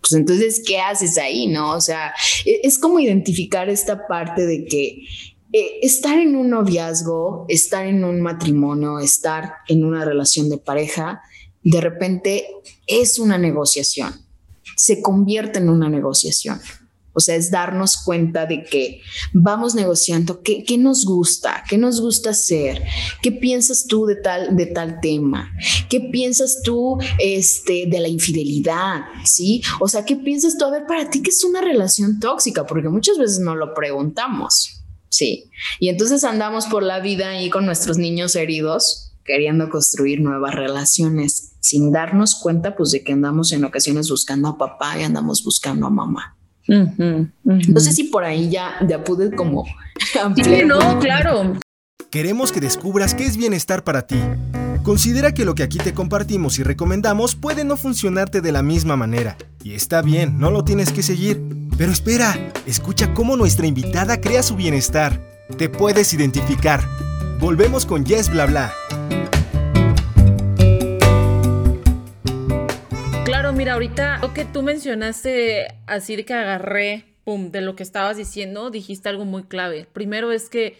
Pues entonces, ¿qué haces ahí? No, o sea, e, es como identificar esta parte de que eh, estar en un noviazgo, estar en un matrimonio, estar en una relación de pareja, de repente es una negociación, se convierte en una negociación. O sea, es darnos cuenta de que vamos negociando qué, qué, nos gusta, qué nos gusta hacer, qué piensas tú de tal, de tal tema, qué piensas tú este, de la infidelidad, ¿sí? O sea, qué piensas tú, a ver, para ti qué es una relación tóxica, porque muchas veces no lo preguntamos, ¿sí? Y entonces andamos por la vida ahí con nuestros niños heridos queriendo construir nuevas relaciones sin darnos cuenta pues de que andamos en ocasiones buscando a papá y andamos buscando a mamá. No sé si por ahí ya, ya pude como Sí, no, claro. Queremos que descubras qué es bienestar para ti. Considera que lo que aquí te compartimos y recomendamos puede no funcionarte de la misma manera. Y está bien, no lo tienes que seguir. Pero espera, escucha cómo nuestra invitada crea su bienestar. Te puedes identificar. Volvemos con Yes Bla Bla. Mira, ahorita lo que tú mencionaste, así de que agarré, pum, de lo que estabas diciendo, dijiste algo muy clave. Primero es que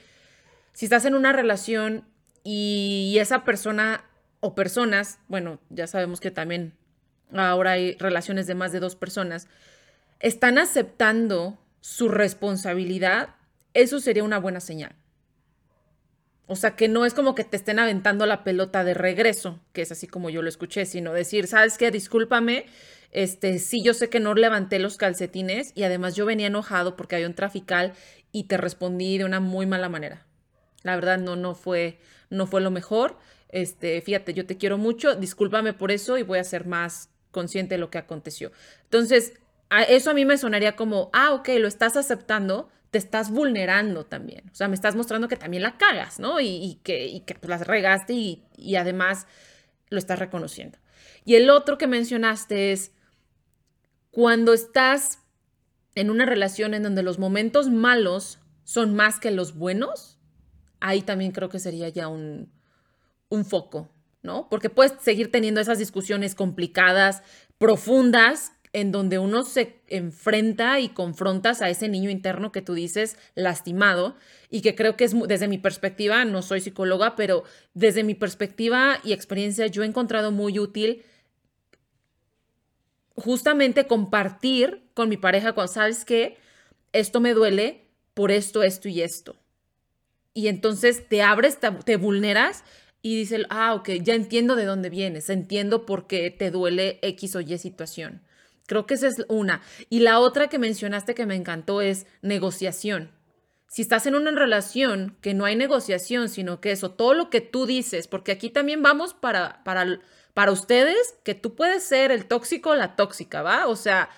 si estás en una relación y esa persona o personas, bueno, ya sabemos que también ahora hay relaciones de más de dos personas, están aceptando su responsabilidad, eso sería una buena señal. O sea, que no es como que te estén aventando la pelota de regreso, que es así como yo lo escuché, sino decir, ¿sabes qué? Discúlpame, este, sí, yo sé que no levanté los calcetines y además yo venía enojado porque había un trafical y te respondí de una muy mala manera. La verdad no, no fue, no fue lo mejor. Este, fíjate, yo te quiero mucho, discúlpame por eso y voy a ser más consciente de lo que aconteció. Entonces, a eso a mí me sonaría como, ah, ok, lo estás aceptando, te estás vulnerando también. O sea, me estás mostrando que también la cagas, ¿no? Y, que, pues, las regaste y, y además lo estás reconociendo. Y el otro que mencionaste es cuando estás en una relación en donde los momentos malos son más que los buenos, ahí también creo que sería ya un, un foco, ¿no? Porque puedes seguir teniendo esas discusiones complicadas, profundas, en donde uno se enfrenta y confrontas a ese niño interno que tú dices lastimado y que creo que es desde mi perspectiva, no soy psicóloga, pero desde mi perspectiva y experiencia yo he encontrado muy útil justamente compartir con mi pareja cuando sabes que esto me duele por esto, esto y esto. Y entonces te abres, te, vulneras y dices, ah, ok, ya entiendo de dónde vienes, entiendo por qué te duele X o Y situación. Creo que esa es una. Y la otra que mencionaste que me encantó es negociación. Si estás en una relación que no hay negociación, sino que eso, todo lo que tú dices, porque aquí también vamos para, para, para ustedes, que tú puedes ser el tóxico o la tóxica, ¿va? O sea,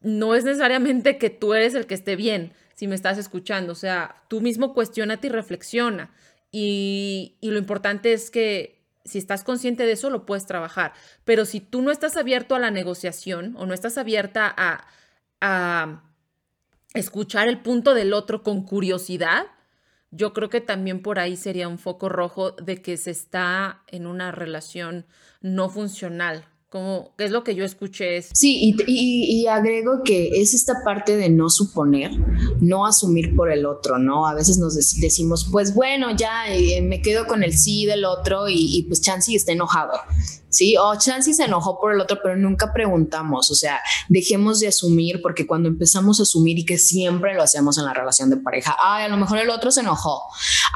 no es necesariamente que tú eres el que esté bien, si me estás escuchando. O sea, tú mismo cuestionate y reflexiona. Y, y lo importante es que si estás consciente de eso, lo puedes trabajar. Pero si tú no estás abierto a la negociación o no estás abierta a, a escuchar el punto del otro con curiosidad, yo creo que también por ahí sería un foco rojo de que se está en una relación no funcional Como, ¿qué es lo que yo escuché? Sí, y, agrego que es esta parte de no suponer, no asumir por el otro, ¿no? A veces nos decimos, pues bueno, ya eh, me quedo con el sí del otro y, y pues Chansey está enojado. ¿Sí? O Chansey se enojó por el otro, pero nunca preguntamos, o sea, dejemos de asumir, porque cuando empezamos a asumir y que siempre lo hacemos en la relación de pareja, ay, a lo mejor el otro se enojó,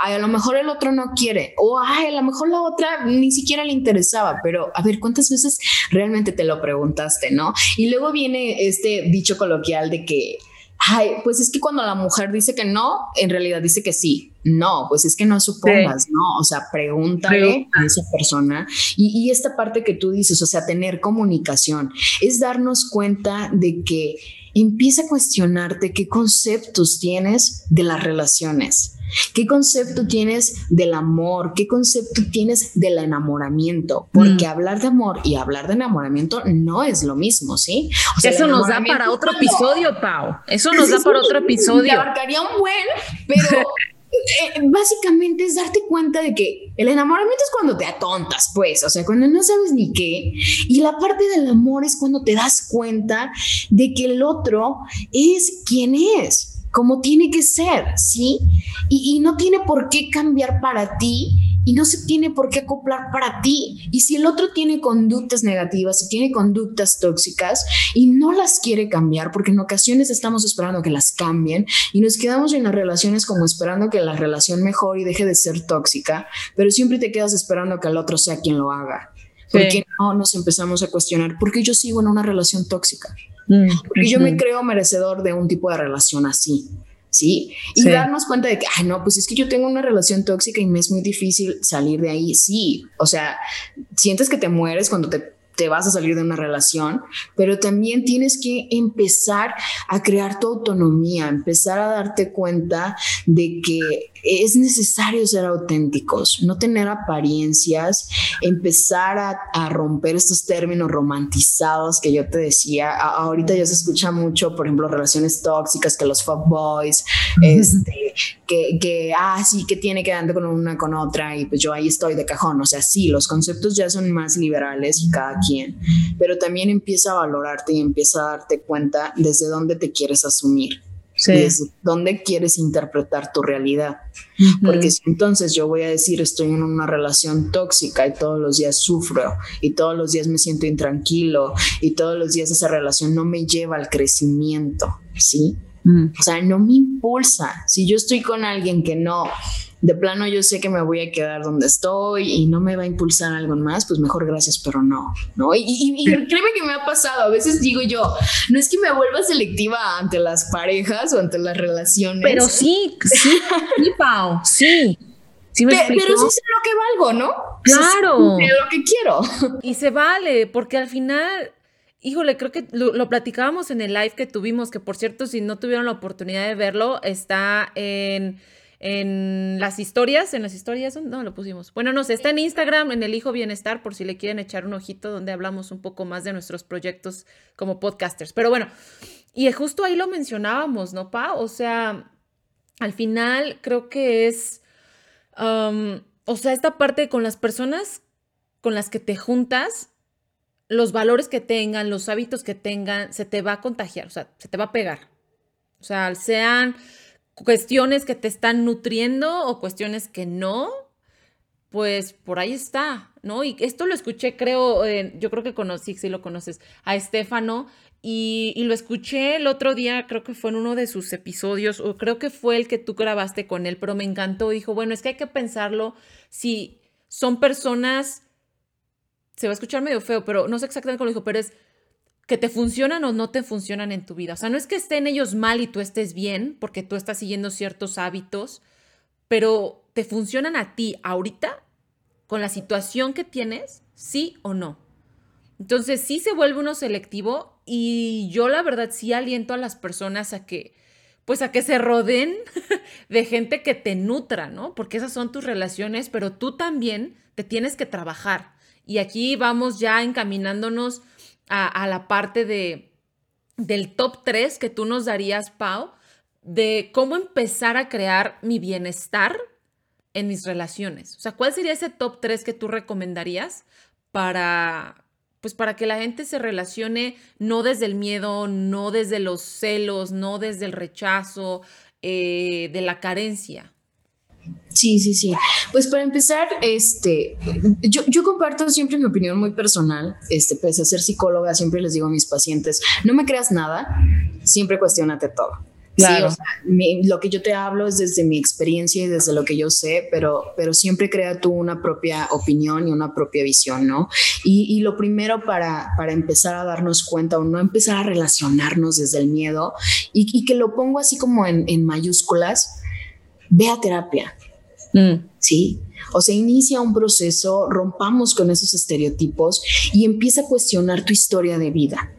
ay, a lo mejor el otro no quiere, o ay, a lo mejor la otra ni siquiera le interesaba, pero a ver, ¿cuántas veces realmente te lo preguntaste, no? Y luego viene este dicho coloquial de que ay, pues es que cuando la mujer dice que no, en realidad dice que sí. No, pues es que no supongas, ¿no? O sea, pregúntale a esa persona. Y, y esta parte que tú dices, o sea, tener comunicación, es darnos cuenta de que empieza a cuestionarte qué conceptos tienes de las relaciones. ¿Qué concepto tienes del amor? ¿Qué concepto tienes del enamoramiento? Porque mm. hablar de amor y hablar de enamoramiento no es lo mismo, ¿sí? O sea, Eso nos da para otro episodio, Pau. Eso nos da para otro episodio. abarcaría un buen, pero eh, básicamente es darte cuenta de que el enamoramiento es cuando te atontas, pues, o sea, cuando no sabes ni qué. Y la parte del amor es cuando te das cuenta de que el otro es quien es como tiene que ser, ¿sí? Y, no tiene por qué cambiar para ti y no se tiene por qué acoplar para ti. Y si el otro tiene conductas negativas, si tiene conductas tóxicas y no las quiere cambiar, porque en ocasiones estamos esperando que las cambien y nos quedamos en las relaciones como esperando que la relación mejore y deje de ser tóxica, pero siempre te quedas esperando que el otro sea quien lo haga. Porque no nos empezamos a cuestionar, ¿por qué yo sigo en una relación tóxica? Mm, Porque yo me creo merecedor de un tipo de relación así. ¿Sí? Y darnos cuenta de que, ay, no, pues es que yo tengo una relación tóxica y me es muy difícil salir de ahí. Sí, o sea, sientes que te mueres cuando te te vas a salir de una relación, pero también tienes que empezar a crear tu autonomía, empezar a darte cuenta de que es necesario ser auténticos, no tener apariencias, empezar a, romper estos términos romantizados que yo te decía. ahorita ya se escucha mucho, por ejemplo, relaciones tóxicas, que los fuckboys, este, que, que, ah, sí, que tiene que andar con una con otra y pues yo ahí estoy de cajón. O sea, sí, los conceptos ya son más liberales y cada quien, pero también empieza a valorarte y empieza a darte cuenta desde dónde te quieres asumir. Desde dónde quieres interpretar tu realidad. Porque si entonces yo voy a decir estoy en una relación tóxica y todos los días sufro y todos los días me siento intranquilo y todos los días esa relación no me lleva al crecimiento, ¿sí? O sea, no me impulsa. Si yo estoy con alguien que no, de plano yo sé que me voy a quedar donde estoy y no me va a impulsar algo más, pues mejor gracias, pero no, ¿no? Y, créeme que me ha pasado, a veces digo yo, no es que me vuelva selectiva ante las parejas o ante las relaciones. Pero sí, sí, sí, Pau, sí. ¿Sí me pero, pero sí sé lo que valgo, ¿no? Claro. Sé lo que quiero. Y se vale, porque al final Híjole, creo que lo, platicábamos en el live que tuvimos, que por cierto, si no tuvieron la oportunidad de verlo, está en, las historias, en las historias, no lo pusimos. Bueno, no sé, está en Instagram, en el Hijo Bienestar, por si le quieren echar un ojito, donde hablamos un poco más de nuestros proyectos como podcasters. Pero bueno, y justo ahí lo mencionábamos, ¿no, Pa? O sea, al final creo que es, o sea, esta parte con las personas con las que te juntas, los valores que tengan, los hábitos que tengan, se te va a contagiar, o sea, se te va a pegar. O sea, sean cuestiones que te están nutriendo o cuestiones que no, pues por ahí está, ¿no? Y esto lo escuché, creo, yo creo que conocí, si lo conoces, a Estefano, y, y, lo escuché el otro día, creo que fue en uno de sus episodios, o creo que fue el que tú grabaste con él, pero me encantó. Dijo, bueno, es que hay que pensarlo si son personas se va a escuchar medio feo, pero no sé exactamente cómo lo dijo, pero es que te funcionan o no te funcionan en tu vida. O sea, no es que estén ellos mal y tú estés bien, porque tú estás siguiendo ciertos hábitos, pero te funcionan a ti ahorita con la situación que tienes, sí o no. Entonces sí se vuelve uno selectivo y yo la verdad sí aliento a las personas a que pues a que se rodeen de gente que te nutra, ¿no? Porque esas son tus relaciones, pero tú también te tienes que trabajar. Y aquí vamos ya encaminándonos a, la parte de, del top 3 que tú nos darías, Pau, de cómo empezar a crear mi bienestar en mis relaciones. O sea, ¿cuál sería ese top 3 que tú recomendarías para, pues para que la gente se relacione no desde el miedo, no desde los celos, no desde el rechazo, eh, de la carencia. Sí, sí, sí. Pues para empezar, este, yo, yo, comparto siempre mi opinión muy personal. Este, pese a ser psicóloga, siempre les digo a mis pacientes, no me creas nada, siempre cuestionate todo. Claro. lo que yo te hablo es desde mi experiencia y desde lo que yo sé, pero, pero siempre crea tú una propia opinión y una propia visión, ¿no? Y, y lo primero para, para, empezar a darnos cuenta o no empezar a relacionarnos desde el miedo y, y que lo pongo así como en, en mayúsculas, ve a terapia. Mm. Sí, o sea, inicia un proceso, rompamos con esos estereotipos y empieza a cuestionar tu historia de vida.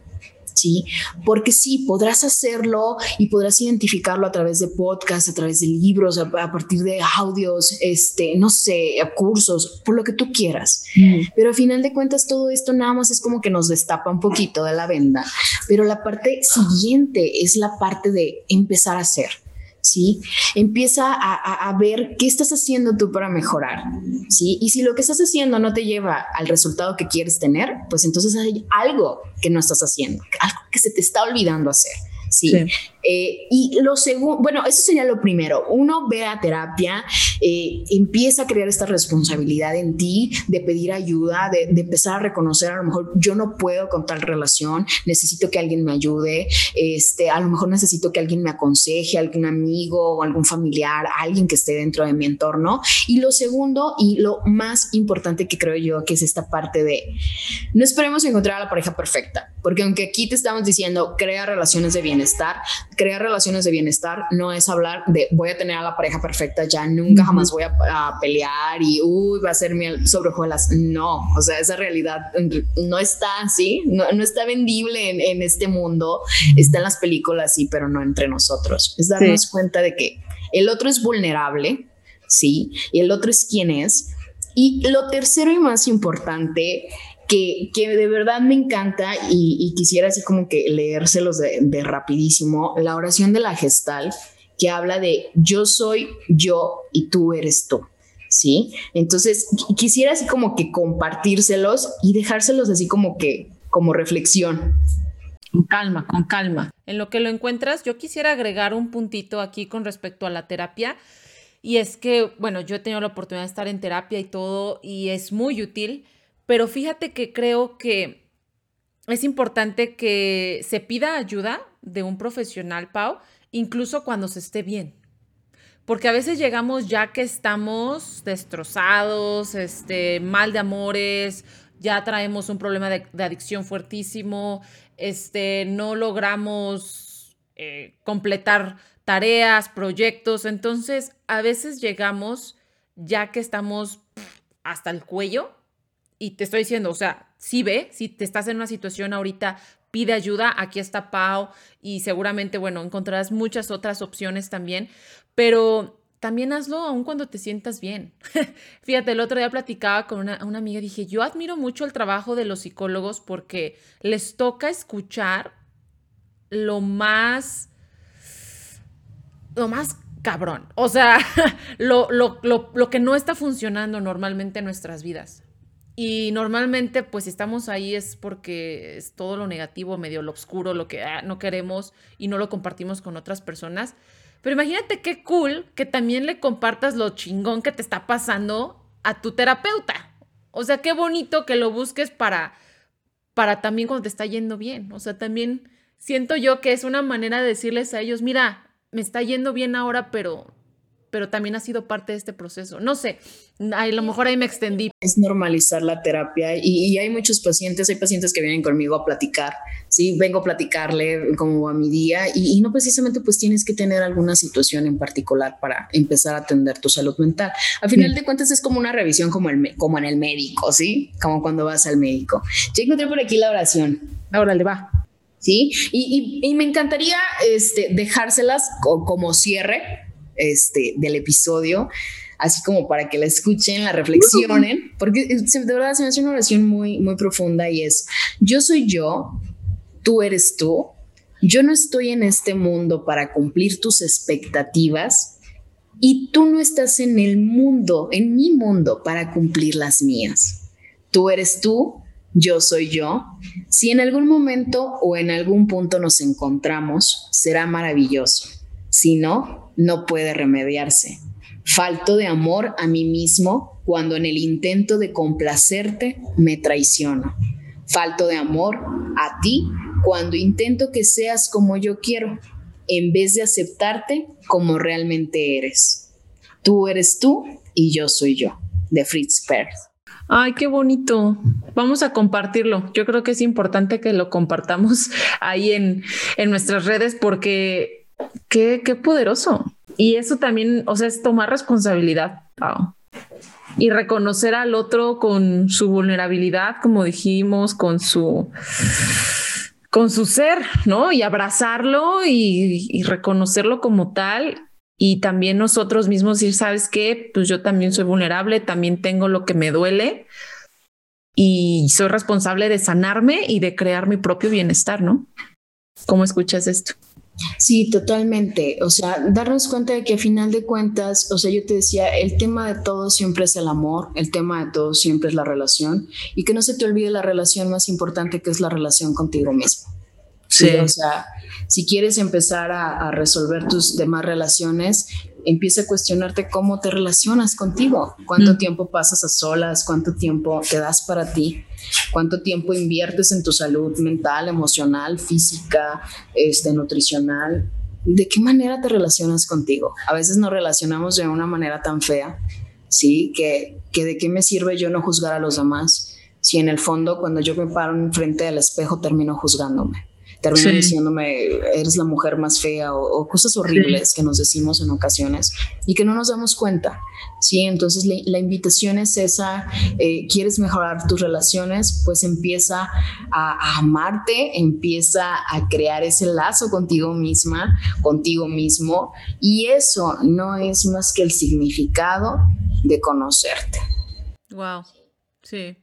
¿sí? Porque sí, podrás hacerlo y podrás identificarlo a través de podcasts, a través de libros, a, partir de audios, este, no sé, cursos, por lo que tú quieras. Mm. Pero al final de cuentas todo esto nada más es como que nos destapa un poquito de la venda. Pero la parte siguiente es la parte de empezar a hacer. ¿Sí? Empieza a, ver qué estás haciendo tú para mejorar, ¿sí? Y si lo que estás haciendo no te lleva al resultado que quieres tener, pues entonces hay algo que no estás haciendo, algo que se te está olvidando hacer. Sí. Eh, y lo segundo, bueno, eso sería lo primero. Uno ve a terapia, eh, empieza a crear esta responsabilidad en ti de pedir ayuda, de, empezar a reconocer a lo mejor yo no puedo con tal relación, necesito que alguien me ayude, este, a lo mejor necesito que alguien me aconseje, algún amigo o algún familiar, alguien que esté dentro de mi entorno. Y lo segundo y lo más importante que creo yo que es esta parte de no esperemos encontrar a la pareja perfecta, porque aunque aquí te estamos diciendo crea relaciones de bienestar, crear relaciones de bienestar no es hablar de voy a tener a la pareja perfecta, ya nunca jamás voy a, pelear y uy, va a ser miel sobre hojuelas. No, o sea, esa realidad no está así, no, está vendible en, este mundo, está en las películas, sí, pero no entre nosotros. Es darnos cuenta de que el otro es vulnerable, sí, y el otro es quien es. Y lo tercero y más importante que, de verdad me encanta y, quisiera así como que leérselos de, de rapidísimo, la oración de la gestal que habla de yo soy yo y tú eres tú. ¿Sí? Entonces, quisiera así como que compartírselos y dejárselos así como que, como reflexión. Con calma, con calma. En lo que lo encuentras, yo quisiera agregar un puntito aquí con respecto a la terapia. Y es que, bueno, yo he tenido la oportunidad de estar en terapia y todo, y es muy útil pero fíjate que creo que es importante que se pida ayuda de un profesional, Pau, incluso cuando se esté bien. Porque a veces llegamos ya que estamos destrozados, este, mal de amores, ya traemos un problema de, adicción fuertísimo, este, no logramos eh, completar tareas, proyectos. Entonces, a veces llegamos ya que estamos hasta el cuello y te estoy diciendo, o sea, si ve, si te estás en una situación ahorita, pide ayuda, aquí está Pau y seguramente, bueno, encontrarás muchas otras opciones también, pero también hazlo aun cuando te sientas bien. Fíjate, el otro día platicaba con una, amiga, dije, yo admiro mucho el trabajo de los psicólogos porque les toca escuchar lo más, lo más cabrón, o sea, lo, lo, lo, lo que no está funcionando normalmente en nuestras vidas. Y normalmente, pues si estamos ahí es porque es todo lo negativo, medio lo oscuro, lo que ah, no queremos y no lo compartimos con otras personas. Pero imagínate qué cool que también le compartas lo chingón que te está pasando a tu terapeuta. O sea, qué bonito que lo busques para, para también cuando te está yendo bien. O sea, también siento yo que es una manera de decirles a ellos, mira, me está yendo bien ahora, pero pero también ha sido parte de este proceso. No sé, a lo mejor ahí me extendí. Es normalizar la terapia y, hay muchos pacientes, hay pacientes que vienen conmigo a platicar, sí, vengo a platicarle como a mi día y, no precisamente pues tienes que tener alguna situación en particular para empezar a atender tu salud mental. Al final de cuentas es como una revisión como, el, como en el médico, ¿sí? Como cuando vas al médico. Ya encontré por aquí la oración. Ahora le va. Sí, y, y, me encantaría este, dejárselas como cierre este, del episodio, así como para que la escuchen, la reflexionen, porque de verdad se me hace una oración muy, muy profunda y es, yo soy yo, tú eres tú, yo no estoy en este mundo para cumplir tus expectativas y tú no estás en el mundo, en mi mundo, para cumplir las mías. Tú eres tú, yo soy yo. Si en algún momento o en algún punto nos encontramos, será maravilloso. Si no, no puede remediarse. Falto de amor a mí mismo cuando en el intento de complacerte me traiciono. Falto de amor a ti cuando intento que seas como yo quiero, en vez de aceptarte como realmente eres. Tú eres tú y yo soy yo, de Fritz Perls. Ay, qué bonito. Vamos a compartirlo. Yo creo que es importante que lo compartamos ahí en, en nuestras redes porque qué, qué poderoso. Y eso también, o sea, es tomar responsabilidad y reconocer al otro con su vulnerabilidad, como dijimos, con su con su ser, ¿no? Y abrazarlo y, y reconocerlo como tal y también nosotros mismos decir, ¿sabes qué? Pues yo también soy vulnerable, también tengo lo que me duele y soy responsable de sanarme y de crear mi propio bienestar, ¿no? ¿Cómo escuchas esto? Sí, totalmente. O sea, darnos cuenta de que a final de cuentas, o sea, yo te decía, el tema de todo siempre es el amor, el tema de todo siempre es la relación y que no se te olvide la relación más importante que es la relación contigo mismo. Sí. o sea, si quieres empezar a, resolver tus demás relaciones, empieza a cuestionarte cómo te relacionas contigo, cuánto mm. tiempo pasas a solas, cuánto tiempo te das para ti, cuánto tiempo inviertes en tu salud mental, emocional, física, este, nutricional. ¿De qué manera te relacionas contigo? A veces nos relacionamos de una manera tan fea, ¿sí? Que, que de qué me sirve yo no juzgar a los demás si en el fondo cuando yo me paro enfrente del espejo termino juzgándome termina diciéndome, eres la mujer más fea o, cosas horribles que nos decimos en ocasiones y que no nos damos cuenta. Sí, entonces la, invitación es esa, eh, quieres mejorar tus relaciones, pues empieza a, a, amarte, empieza a crear ese lazo contigo misma, contigo mismo, y eso no es más que el significado de conocerte. Wow, sí.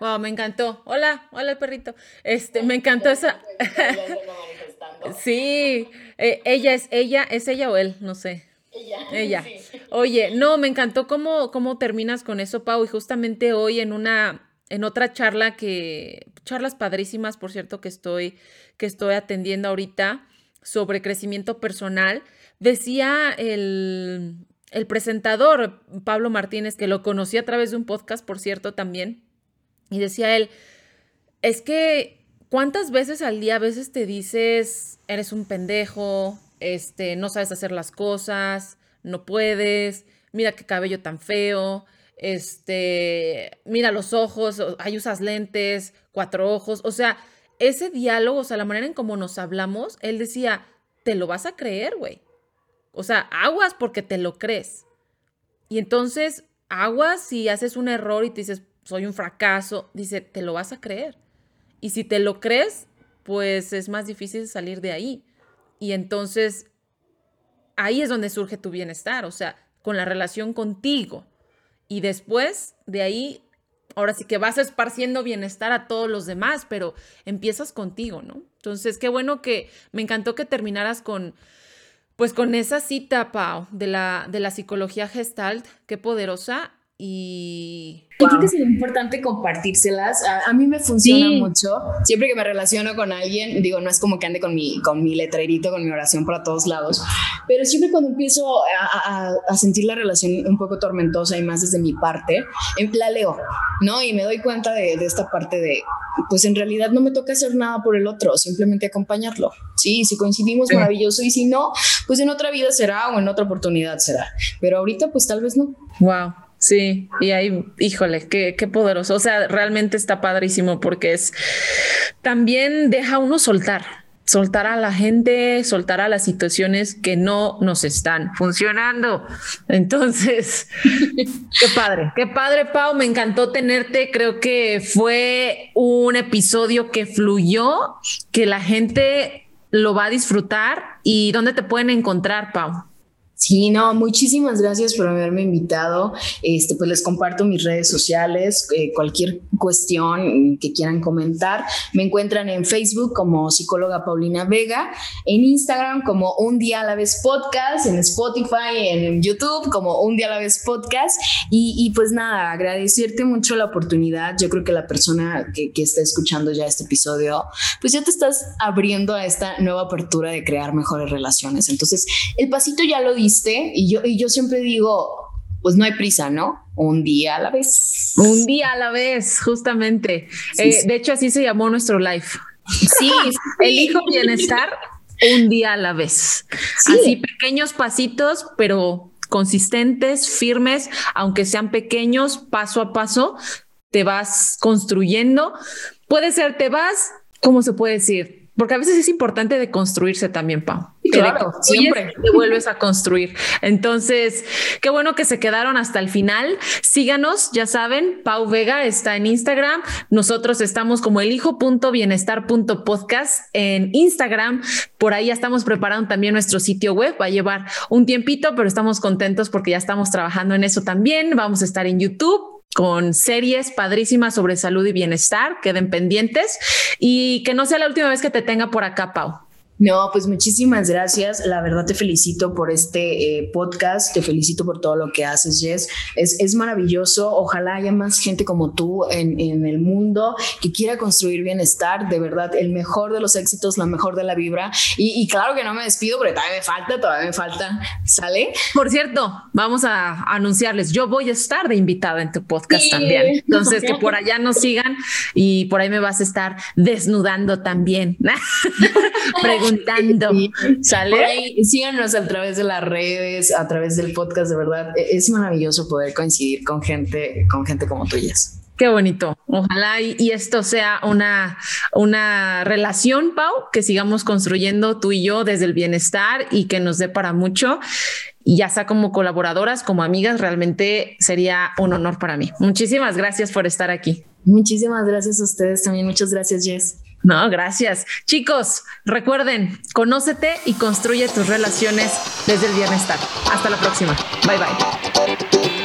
Wow, me encantó. Hola, hola perrito. Este, me encantó esa. sí, eh, ella es ella, es ella o él, no sé. Ella. Ella. Oye, no, me encantó cómo, cómo terminas con eso, Pau. Y justamente hoy en una, en otra charla que, charlas padrísimas, por cierto, que estoy, que estoy atendiendo ahorita sobre crecimiento personal, decía el, el presentador Pablo Martínez, que lo conocí a través de un podcast, por cierto, también y decía él, es que ¿cuántas veces al día a veces te dices, eres un pendejo, este, no sabes hacer las cosas, no puedes, mira qué cabello tan feo, este, mira los ojos, ahí usas lentes, cuatro ojos, o sea, ese diálogo, o sea, la manera en cómo nos hablamos, él decía, te lo vas a creer, güey. O sea, aguas porque te lo crees. Y entonces, aguas si haces un error y te dices, soy un fracaso, dice, te lo vas a creer. Y si te lo crees, pues es más difícil salir de ahí. Y entonces ahí es donde surge tu bienestar, o sea, con la relación contigo. Y después de ahí, ahora sí que vas esparciendo bienestar a todos los demás, pero empiezas contigo, ¿no? Entonces, qué bueno que me encantó que terminaras con, pues con esa cita, Pau, de la, de la psicología gestalt, qué poderosa y... creo que es importante compartírselas. A, mí me funciona mucho. Siempre que me relaciono con alguien, digo, no es como que ande con mi, con mi letrerito, con mi oración para todos lados, pero siempre cuando empiezo a, a, sentir la relación un poco tormentosa y más desde mi parte, em, la leo, ¿no? Y me doy cuenta de, de esta parte de, pues en realidad no me toca hacer nada por el otro, simplemente acompañarlo. Sí, si coincidimos, maravilloso, y si no, pues en otra vida será o en otra oportunidad será. Pero ahorita, pues tal vez no. Wow. Sí, y ahí, híjole, qué, qué poderoso. O sea, realmente está padrísimo porque es también deja uno soltar, soltar a la gente, soltar a las situaciones que no nos están funcionando. Entonces, qué padre, qué padre, Pau. Me encantó tenerte. Creo que fue un episodio que fluyó, que la gente lo va a disfrutar. ¿Y dónde te pueden encontrar, Pau? Sí, no, muchísimas gracias por haberme invitado. Este, pues les comparto mis redes sociales, eh, cualquier cuestión que quieran comentar. Me encuentran en Facebook como psicóloga Paulina Vega, en Instagram como Un Día a la Vez Podcast, en Spotify, en YouTube como Un Día a la Vez Podcast. Y, pues nada, agradecerte mucho la oportunidad. Yo creo que la persona que, que está escuchando ya este episodio, pues ya te estás abriendo a esta nueva apertura de crear mejores relaciones. Entonces, el pasito ya lo y yo, y yo siempre digo, pues no hay prisa, ¿no? Un día a la vez. Un día a la vez, justamente. Eh, de hecho, así se llamó nuestro live. Sí, elijo bienestar un día a la vez. Así pequeños pasitos, pero consistentes, firmes, aunque sean pequeños, paso a paso, te vas construyendo. Puede ser, te vas, ¿cómo se puede decir? Porque a veces es importante de construirse también, Pau. Claro, siempre te vuelves a construir. Entonces, qué bueno que se quedaron hasta el final. Síganos, ya saben, Pau Vega está en Instagram. Nosotros estamos como el hijo.bienestar.podcast en Instagram. Por ahí ya estamos preparando también nuestro sitio web. Va a llevar un tiempito, pero estamos contentos porque ya estamos trabajando en eso también. Vamos a estar en YouTube con series padrísimas sobre salud y bienestar, queden pendientes y que no sea la última vez que te tenga por acá, Pau. No, pues muchísimas gracias. La verdad te felicito por este eh, podcast, te felicito por todo lo que haces, Jess. Es, es maravilloso. Ojalá haya más gente como tú en, en, el mundo que quiera construir bienestar. De verdad, el mejor de los éxitos, la mejor de la vibra. Y, y claro que no me despido, pero todavía me falta, todavía me falta. ¿Sale? Por cierto, vamos a anunciarles, yo voy a estar de invitada en tu podcast también. Entonces, que por allá nos sigan y por ahí me vas a estar desnudando también. preguntando. ¿Sale? síganos a través de las redes, a través del podcast, de verdad. E-, es maravilloso poder coincidir con gente, con gente como tuyas. Qué bonito. Ojalá y, esto sea una, una relación, Pau, que sigamos construyendo tú y yo desde el bienestar y que nos dé para mucho. Y ya sea como colaboradoras, como amigas, realmente sería un honor para mí. Muchísimas gracias por estar aquí. Muchísimas gracias a ustedes también. Muchas gracias, Jess. No, gracias. Chicos, recuerden, conócete y construye tus relaciones desde el bienestar. Hasta la próxima. Bye bye.